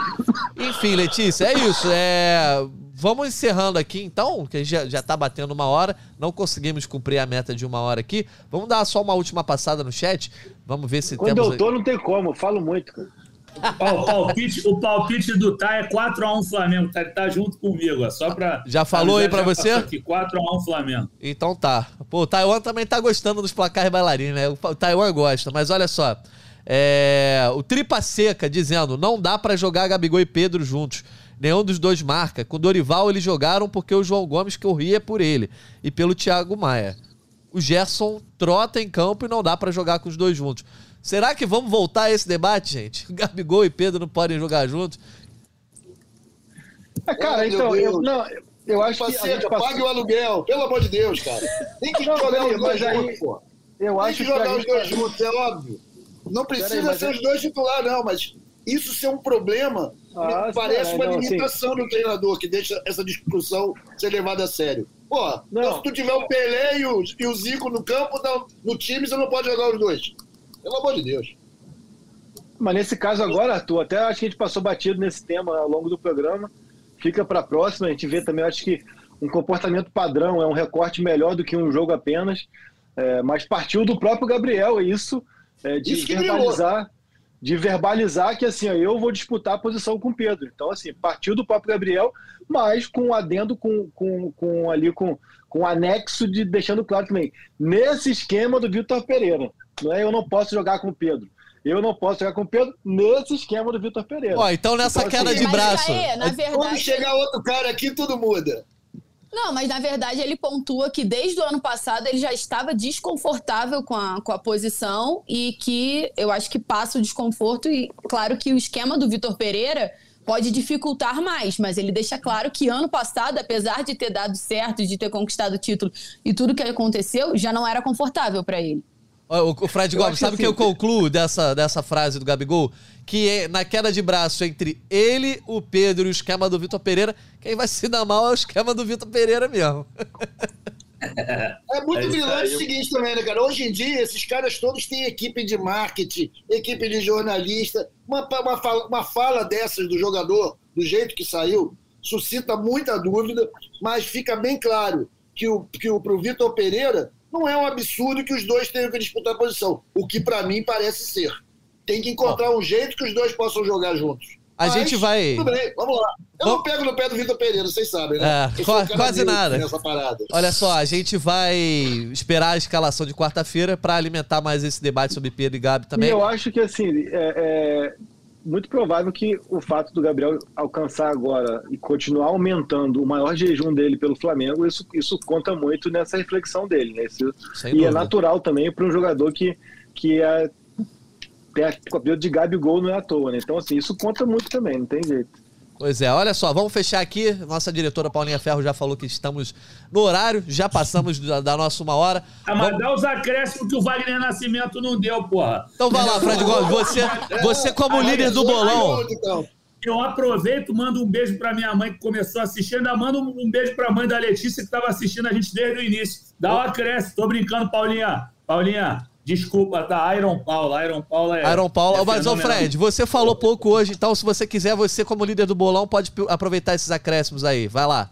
B: Enfim, Letícia, é isso. É vamos encerrando aqui então, que a gente já, já tá batendo uma hora, não conseguimos cumprir a meta de uma hora aqui. Vamos dar só uma última passada no chat. Vamos ver se
E: Quando
B: temos.
E: Quando eu tô, não tem como, eu falo muito, cara.
D: o, palpite, o palpite do Tá é 4x1 Flamengo. Tá, tá junto comigo, é só pra.
B: Já falou aí pra você?
D: Aqui, 4x1 Flamengo.
B: Então tá. Pô, o Taiwan também tá gostando dos placares bailarinos, né? O Taiwan gosta, mas olha só. É... O Tripa Seca dizendo: não dá para jogar Gabigol e Pedro juntos. Nenhum dos dois marca. Com Dorival eles jogaram porque o João Gomes corria por ele e pelo Thiago Maia. O Gerson trota em campo e não dá para jogar com os dois juntos. Será que vamos voltar a esse debate, gente? Gabigol e Pedro não podem jogar juntos?
E: É, cara, oh, então, eu, não, eu acho
C: que. Passou... Pague o aluguel, pelo amor de Deus, cara. Tem que não, jogar os dois juntos, pô. Eu Tem acho que jogar que os dois juntos, é óbvio. Não precisa ser os dois titulares, não, mas isso ser um problema ah, parece uma não, limitação assim... do treinador que deixa essa discussão ser levada a sério. Pô, então, se tu tiver o Pelé e o, e o Zico no campo, não, no time, você não pode jogar os dois. Pelo amor de Deus.
E: Mas nesse caso agora, Arthur, até acho que a gente passou batido nesse tema ao longo do programa. Fica para a próxima. A gente vê também, acho que um comportamento padrão é um recorte melhor do que um jogo apenas. É, mas partiu do próprio Gabriel, é isso, é, de isso verbalizar de verbalizar que assim, eu vou disputar a posição com o Pedro. Então, assim, partiu do próprio Gabriel, mas com adendo, com, com, com ali, com, com anexo de deixando claro também, nesse esquema do Vitor Pereira. Não é eu não posso jogar com o Pedro. Eu não posso jogar com o Pedro nesse esquema do Vitor Pereira.
B: Ó, então nessa então, queda assim, de braço. Aí,
C: na verdade... Quando chegar outro cara aqui, tudo muda.
F: Não, mas na verdade ele pontua que desde o ano passado ele já estava desconfortável com a, com a posição e que eu acho que passa o desconforto. E claro que o esquema do Vitor Pereira pode dificultar mais, mas ele deixa claro que ano passado, apesar de ter dado certo, de ter conquistado o título e tudo que aconteceu, já não era confortável para ele.
B: O Fred Gomes, sabe o que, que eu concluo dessa, dessa frase do Gabigol? Que é, na queda de braço entre ele, o Pedro e o esquema do Vitor Pereira, quem vai se dar mal é o esquema do Vitor Pereira mesmo.
C: É muito é brilhante o seguinte também, né, cara? Hoje em dia, esses caras todos têm equipe de marketing, equipe de jornalista. Uma, uma, fala, uma fala dessas do jogador, do jeito que saiu, suscita muita dúvida, mas fica bem claro que o, que o, pro Vitor Pereira não é um absurdo que os dois tenham que disputar a posição, o que para mim parece ser. Tem que encontrar um jeito que os dois possam jogar juntos.
B: A Mas, gente vai.
C: Tudo bem, vamos lá. Eu não pego no pé do Vitor Pereira, vocês sabem, né?
B: É, quase nada. Olha só, a gente vai esperar a escalação de quarta-feira para alimentar mais esse debate sobre Pedro e Gabi também. E
E: eu acho que, assim, é, é muito provável que o fato do Gabriel alcançar agora e continuar aumentando o maior jejum dele pelo Flamengo, isso, isso conta muito nessa reflexão dele. Né? Isso, e é dúvida. é natural também para um jogador que, que é, tem a apelido de Gabigol não é à toa. Né? Então, assim, isso conta muito também, não tem jeito.
B: Pois é, olha só, vamos fechar aqui. Nossa diretora Paulinha Ferro já falou que estamos no horário, já passamos da, da nossa uma hora.
D: Ah, mas
B: Vamos-
D: dá os acréscimos que o Wagner Nascimento não deu, porra.
B: Então vai lá, Fred Gomes, você, você como líder do bolão.
C: Então,
D: Eu aproveito, mando um beijo pra minha mãe que começou a assistir, ainda mando um beijo pra mãe da Letícia que estava assistindo a gente desde o início. Dá um acréscimo, tô brincando, Paulinha. Paulinha, desculpa, tá? Iron Paula, Iron Paula é.
B: Iron Paula.
D: é
B: Mas, ô. Fred, você falou pouco hoje, então se você quiser, você como líder do bolão, pode aproveitar esses acréscimos aí. Vai lá.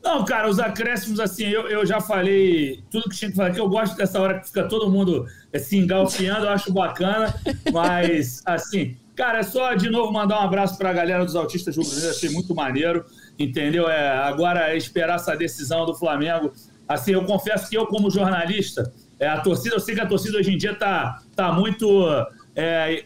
D: Não, cara, os acréscimos, assim, eu, eu já falei tudo que tinha que falar, que eu gosto dessa hora que fica todo mundo eh, se engalfiando, eu acho bacana, mas, assim, cara, é só de novo mandar um abraço pra galera dos autistas rubro-negros, achei muito maneiro, entendeu? É, agora é esperar essa decisão do Flamengo. Assim, eu confesso que eu, como jornalista, é, a torcida, eu sei que a torcida hoje em dia tá, tá muito. é,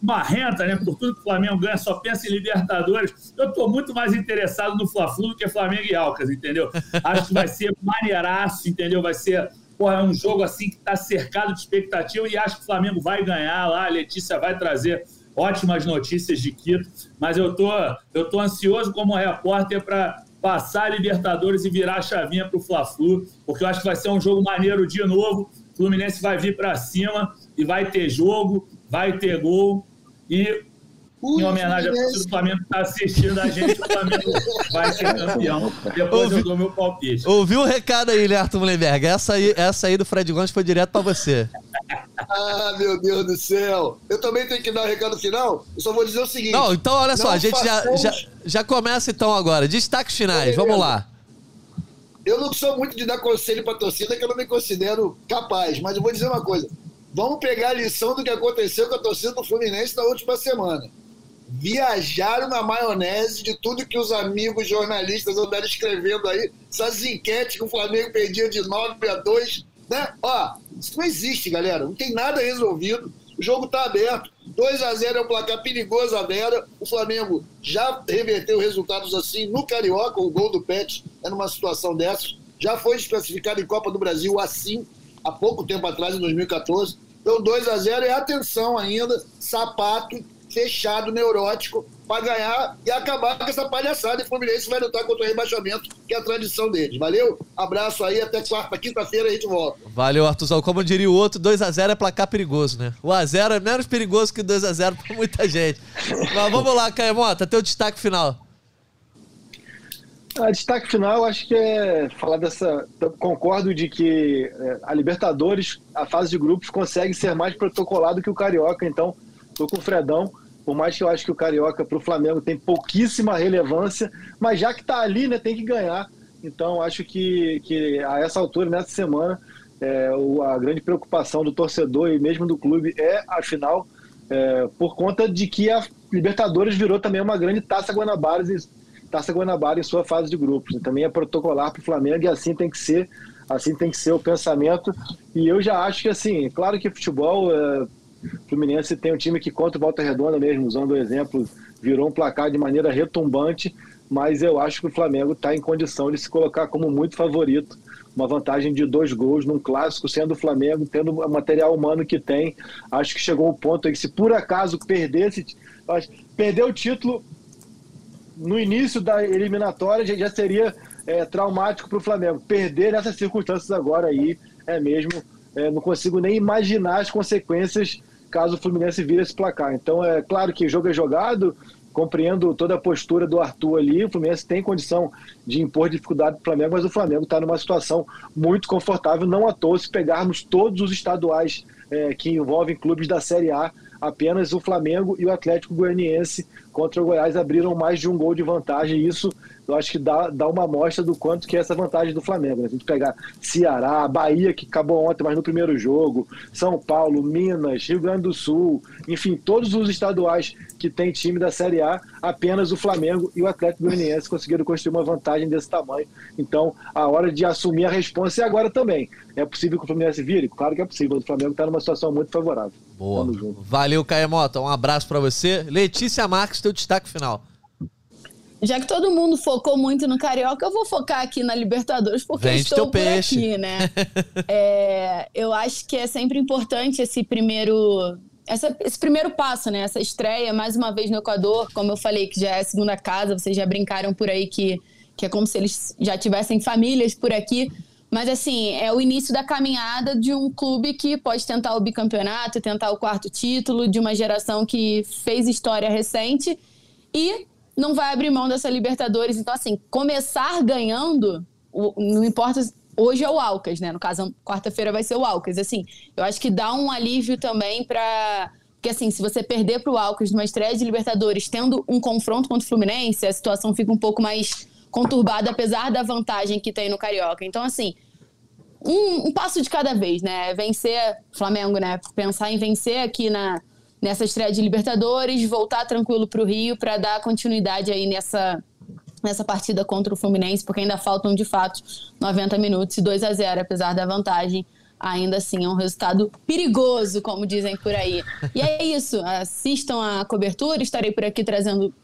D: marrenta, né? Por tudo que o Flamengo ganha, só pensa em Libertadores. Eu tô muito mais interessado no Fla-Flu do que Flamengo e Alcas, entendeu? Acho que vai ser maneiraço, entendeu? Vai ser, porra, é um jogo assim que tá cercado de expectativa e acho que o Flamengo vai ganhar lá, a Letícia vai trazer ótimas notícias de Quito, mas eu tô, eu tô ansioso como repórter para passar a Libertadores e virar a chavinha pro Fla-Flu, porque eu acho que vai ser um jogo maneiro de novo. O Fluminense vai vir para cima e vai ter jogo, vai ter gol. E em homenagem a todo o Flamengo que está assistindo a gente, o Flamengo vai ser campeão. Depois
B: Ouvi-
D: eu dou meu palpite.
B: Ouviu o recado aí, né, Arthur Mullenberg? Essa aí, essa aí do Fred Gomes foi direto pra você.
C: Ah, meu Deus do céu. Eu também tenho que dar o recado final. Eu só vou dizer o seguinte.
B: Não, então olha só, a gente já,
C: façamos-
B: já, já começa então agora. Destaques finais, vamos lá.
C: Eu não sou muito de dar conselho pra torcida, que eu não me considero capaz. Mas eu vou dizer uma coisa. Vamos pegar a lição do que aconteceu com a torcida do Fluminense na última semana. Viajaram na maionese de tudo que os amigos jornalistas andaram escrevendo aí. Essas enquetes que o Flamengo perdia de 9 a 2. Né? Ó, isso não existe, galera. Não tem nada resolvido. O jogo está aberto. 2 a 0 é um placar perigoso à Vera. O Flamengo já reverteu resultados assim no Carioca. O gol do Pet é numa situação dessas. Já foi desclassificado em Copa do Brasil assim, há pouco tempo atrás, em 2014. Então, 2 a 0 é atenção ainda, sapato, fechado, neurótico, para ganhar e acabar com essa palhaçada. E o Fluminense vai lutar contra o rebaixamento, que é a tradição deles. Valeu? Abraço aí, até quarta, quinta-feira a gente volta.
B: Valeu, Arthurzão. Como diria o outro, 2x0 é placar perigoso, né? O A0 é menos perigoso que 2x0 pra muita gente. Mas vamos lá, Caemota, teu destaque final.
E: A destaque final, acho que é falar dessa. Concordo de que é, a Libertadores, a fase de grupos, consegue ser mais protocolado que o Carioca, então tô com o Fredão. Por mais que eu acho que o Carioca para o Flamengo tem pouquíssima relevância, mas já que está ali, né, tem que ganhar. Então acho que, que a essa altura, nessa semana, é, a grande preocupação do torcedor e mesmo do clube é a é, por conta de que a Libertadores virou também uma grande taça Guanabara Taça Guanabara em sua fase de grupos. E Também é protocolar para o Flamengo e assim tem que ser, assim tem que ser o pensamento. E eu já acho que assim, claro que futebol, é, Fluminense tem um time que contra o Volta Redonda mesmo, usando o exemplo, virou um placar de maneira retumbante, mas eu acho que o Flamengo está em condição de se colocar como muito favorito. Uma vantagem de dois gols num clássico, sendo o Flamengo, tendo o material humano que tem. Acho que chegou o ponto em que, se por acaso perdesse, perder o título no início da eliminatória já, já seria é, traumático para o Flamengo. Perder nessas circunstâncias agora aí é mesmo. é, não consigo nem imaginar as consequências caso o Fluminense vire esse placar. Então é claro que jogo é jogado. Compreendo toda a postura do Arthur ali. O Fluminense tem condição de impor dificuldade para o Flamengo, mas o Flamengo está numa situação muito confortável. Não à toa, se pegarmos todos os estaduais é, que envolvem clubes da Série A, apenas o Flamengo e o Atlético Goianiense contra o Goiás abriram mais de um gol de vantagem. Isso eu acho que dá, dá uma amostra do quanto que é essa vantagem do Flamengo. né? Se a gente pegar Ceará, Bahia, que acabou ontem, mas no primeiro jogo, São Paulo, Minas, Rio Grande do Sul, enfim, todos os estaduais que tem time da Série A, apenas o Flamengo e o Atlético Goianiense conseguiram construir uma vantagem desse tamanho. Então, a hora de assumir a responsa é agora também. É possível que o Fluminense vire? Claro que é possível. O Flamengo está numa situação muito favorável.
B: Boa. Valeu, Caemota. Um abraço pra você. Letícia Marques, teu destaque final.
F: Já que todo mundo focou muito no Carioca, eu vou focar aqui na Libertadores, porque
B: Vende
F: estou por
B: peixe.
F: aqui, né? É, eu acho que é sempre importante esse primeiro essa, esse primeiro passo, né? Essa estreia, mais uma vez no Equador, como eu falei, que já é a segunda casa, vocês já brincaram por aí que, que é como se eles já tivessem famílias por aqui. Mas, assim, é o início da caminhada de um clube que pode tentar o bicampeonato, tentar o quarto título, de uma geração que fez história recente e não vai abrir mão dessa Libertadores. Então, assim, começar ganhando, não importa. Hoje é o Alcas, né? No caso, quarta-feira vai ser o Alcas. Assim, eu acho que dá um alívio também para porque, assim, se você perder para o Alcas numa estreia de Libertadores, tendo um confronto contra o Fluminense, a situação fica um pouco mais conturbada, apesar da vantagem que tem no Carioca. Então, assim, um, um passo de cada vez, né? Vencer Flamengo, né? Pensar em vencer aqui na, nessa estreia de Libertadores, voltar tranquilo para o Rio para dar continuidade aí nessa, nessa partida contra o Fluminense, porque ainda faltam de fato 90 minutos e 2 a 0 apesar da vantagem. Ainda assim, é um resultado perigoso, como dizem por aí. E é isso. Assistam a cobertura. Estarei por aqui trazendo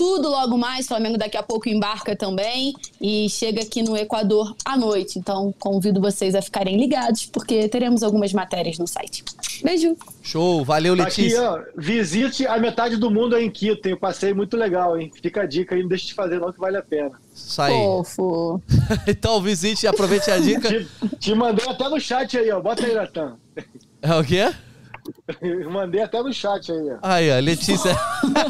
F: tudo logo mais. O Flamengo daqui a pouco embarca também e chega aqui no Equador à noite. Então, convido vocês a ficarem ligados, porque teremos algumas matérias no site. Beijo.
B: Show, valeu, Letícia.
E: Aqui, ó, visite a metade do mundo aí em Quito. Tem um passeio muito legal, hein? Fica a dica aí, não deixe de fazer, não, que vale a pena.
B: Isso aí.
F: Fofo.
B: então, visite e aproveite a dica.
E: te, te mandei até no chat aí, ó. Bota aí, Natan.
B: É o quê?
E: Eu mandei até no chat aí, ó.
B: Aí, ó, Letícia.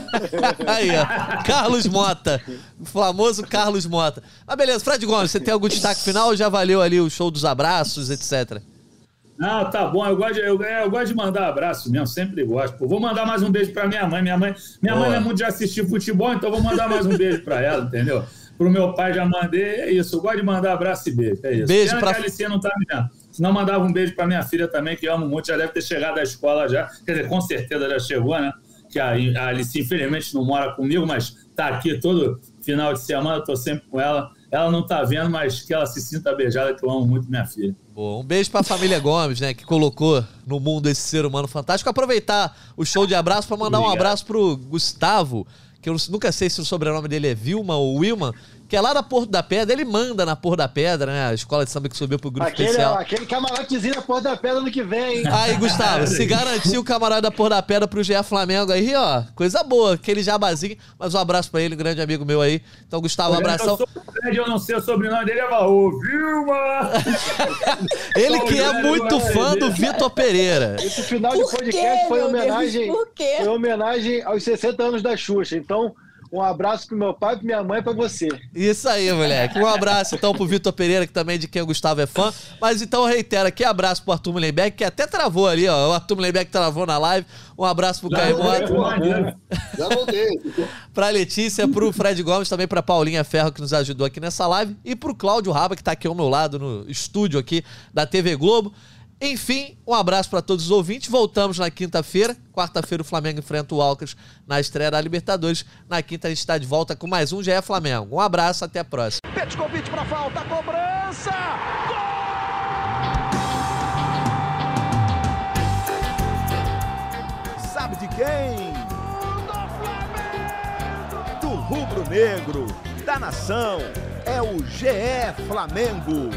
B: aí, ó. Carlos Mota. O famoso Carlos Mota. Ah, beleza. Fred Gomes, você tem algum destaque final ou já valeu ali o show dos abraços, etc?
D: Não, tá bom. Eu gosto, de, eu, eu gosto de mandar abraço mesmo, sempre gosto. Pô, vou mandar mais um beijo pra minha mãe. Minha mãe, minha mãe não é muito de assistir futebol, então vou mandar mais um beijo pra ela, entendeu? Pro meu pai já mandei. É isso. Eu gosto de mandar abraço e beijo. É isso.
B: Beijo Pena pra...
D: que a Alicia não tá me vendo. Se não, mandava um beijo para minha filha também, que amo muito, já deve ter chegado à escola já. Quer dizer, com certeza já chegou, né? Que a, a Alice, infelizmente, não mora comigo, mas está aqui todo final de semana, estou sempre com ela. Ela não está vendo, mas que ela se sinta beijada, que eu amo muito minha filha.
B: Boa, um beijo para a família Gomes, né, que colocou no mundo esse ser humano fantástico. Aproveitar o show de abraço para mandar Obrigado. um abraço pro Gustavo, que eu nunca sei se o sobrenome dele é Vilma ou Wilma, que é lá da Porto da Pedra, ele manda na Porto da Pedra, né? A escola de samba que subiu pro grupo
E: aquele,
B: especial.
E: Aquele camarotezinho da Porto da Pedra no que vem, hein?
B: Aí, Gustavo, se garantir o camarada da Porto da Pedra pro GE Flamengo aí, ó, coisa boa, aquele jabazinho, mas um abraço pra ele, um grande amigo meu aí. Então, Gustavo, um abração.
D: Eu, eu não sei o sobrenome dele, é Valô, Vilma!
B: ele que é muito fã do Vitor Pereira.
E: Esse final de podcast foi homenagem, foi homenagem aos 60 anos da Xuxa, então... Um abraço pro meu pai, pra minha mãe e pra você.
B: Isso aí, moleque. Um abraço então pro Vitor Pereira, que também é de quem o Gustavo é fã. Mas então reitero aqui, abraço pro Arthur Mullenbeck, que até travou ali, ó. O Arthur Mullenbeck travou na live. Um abraço pro Caio Mota.
C: Já voltei.
B: pra Letícia, pro Fred Gomes, também pra Paulinha Ferro, que nos ajudou aqui nessa live. E pro Cláudio Raba, que tá aqui ao meu lado no estúdio aqui da TV Globo. Enfim, um abraço para todos os ouvintes. Voltamos na quinta-feira. Quarta-feira o Flamengo enfrenta o Alcas na estreia da Libertadores. Na quinta a gente está de volta com mais um GE Flamengo. Um abraço, até a próxima.
G: convite para falta, cobrança! Gol! Sabe de quem? Do Do rubro-negro, da nação. É o GE Flamengo.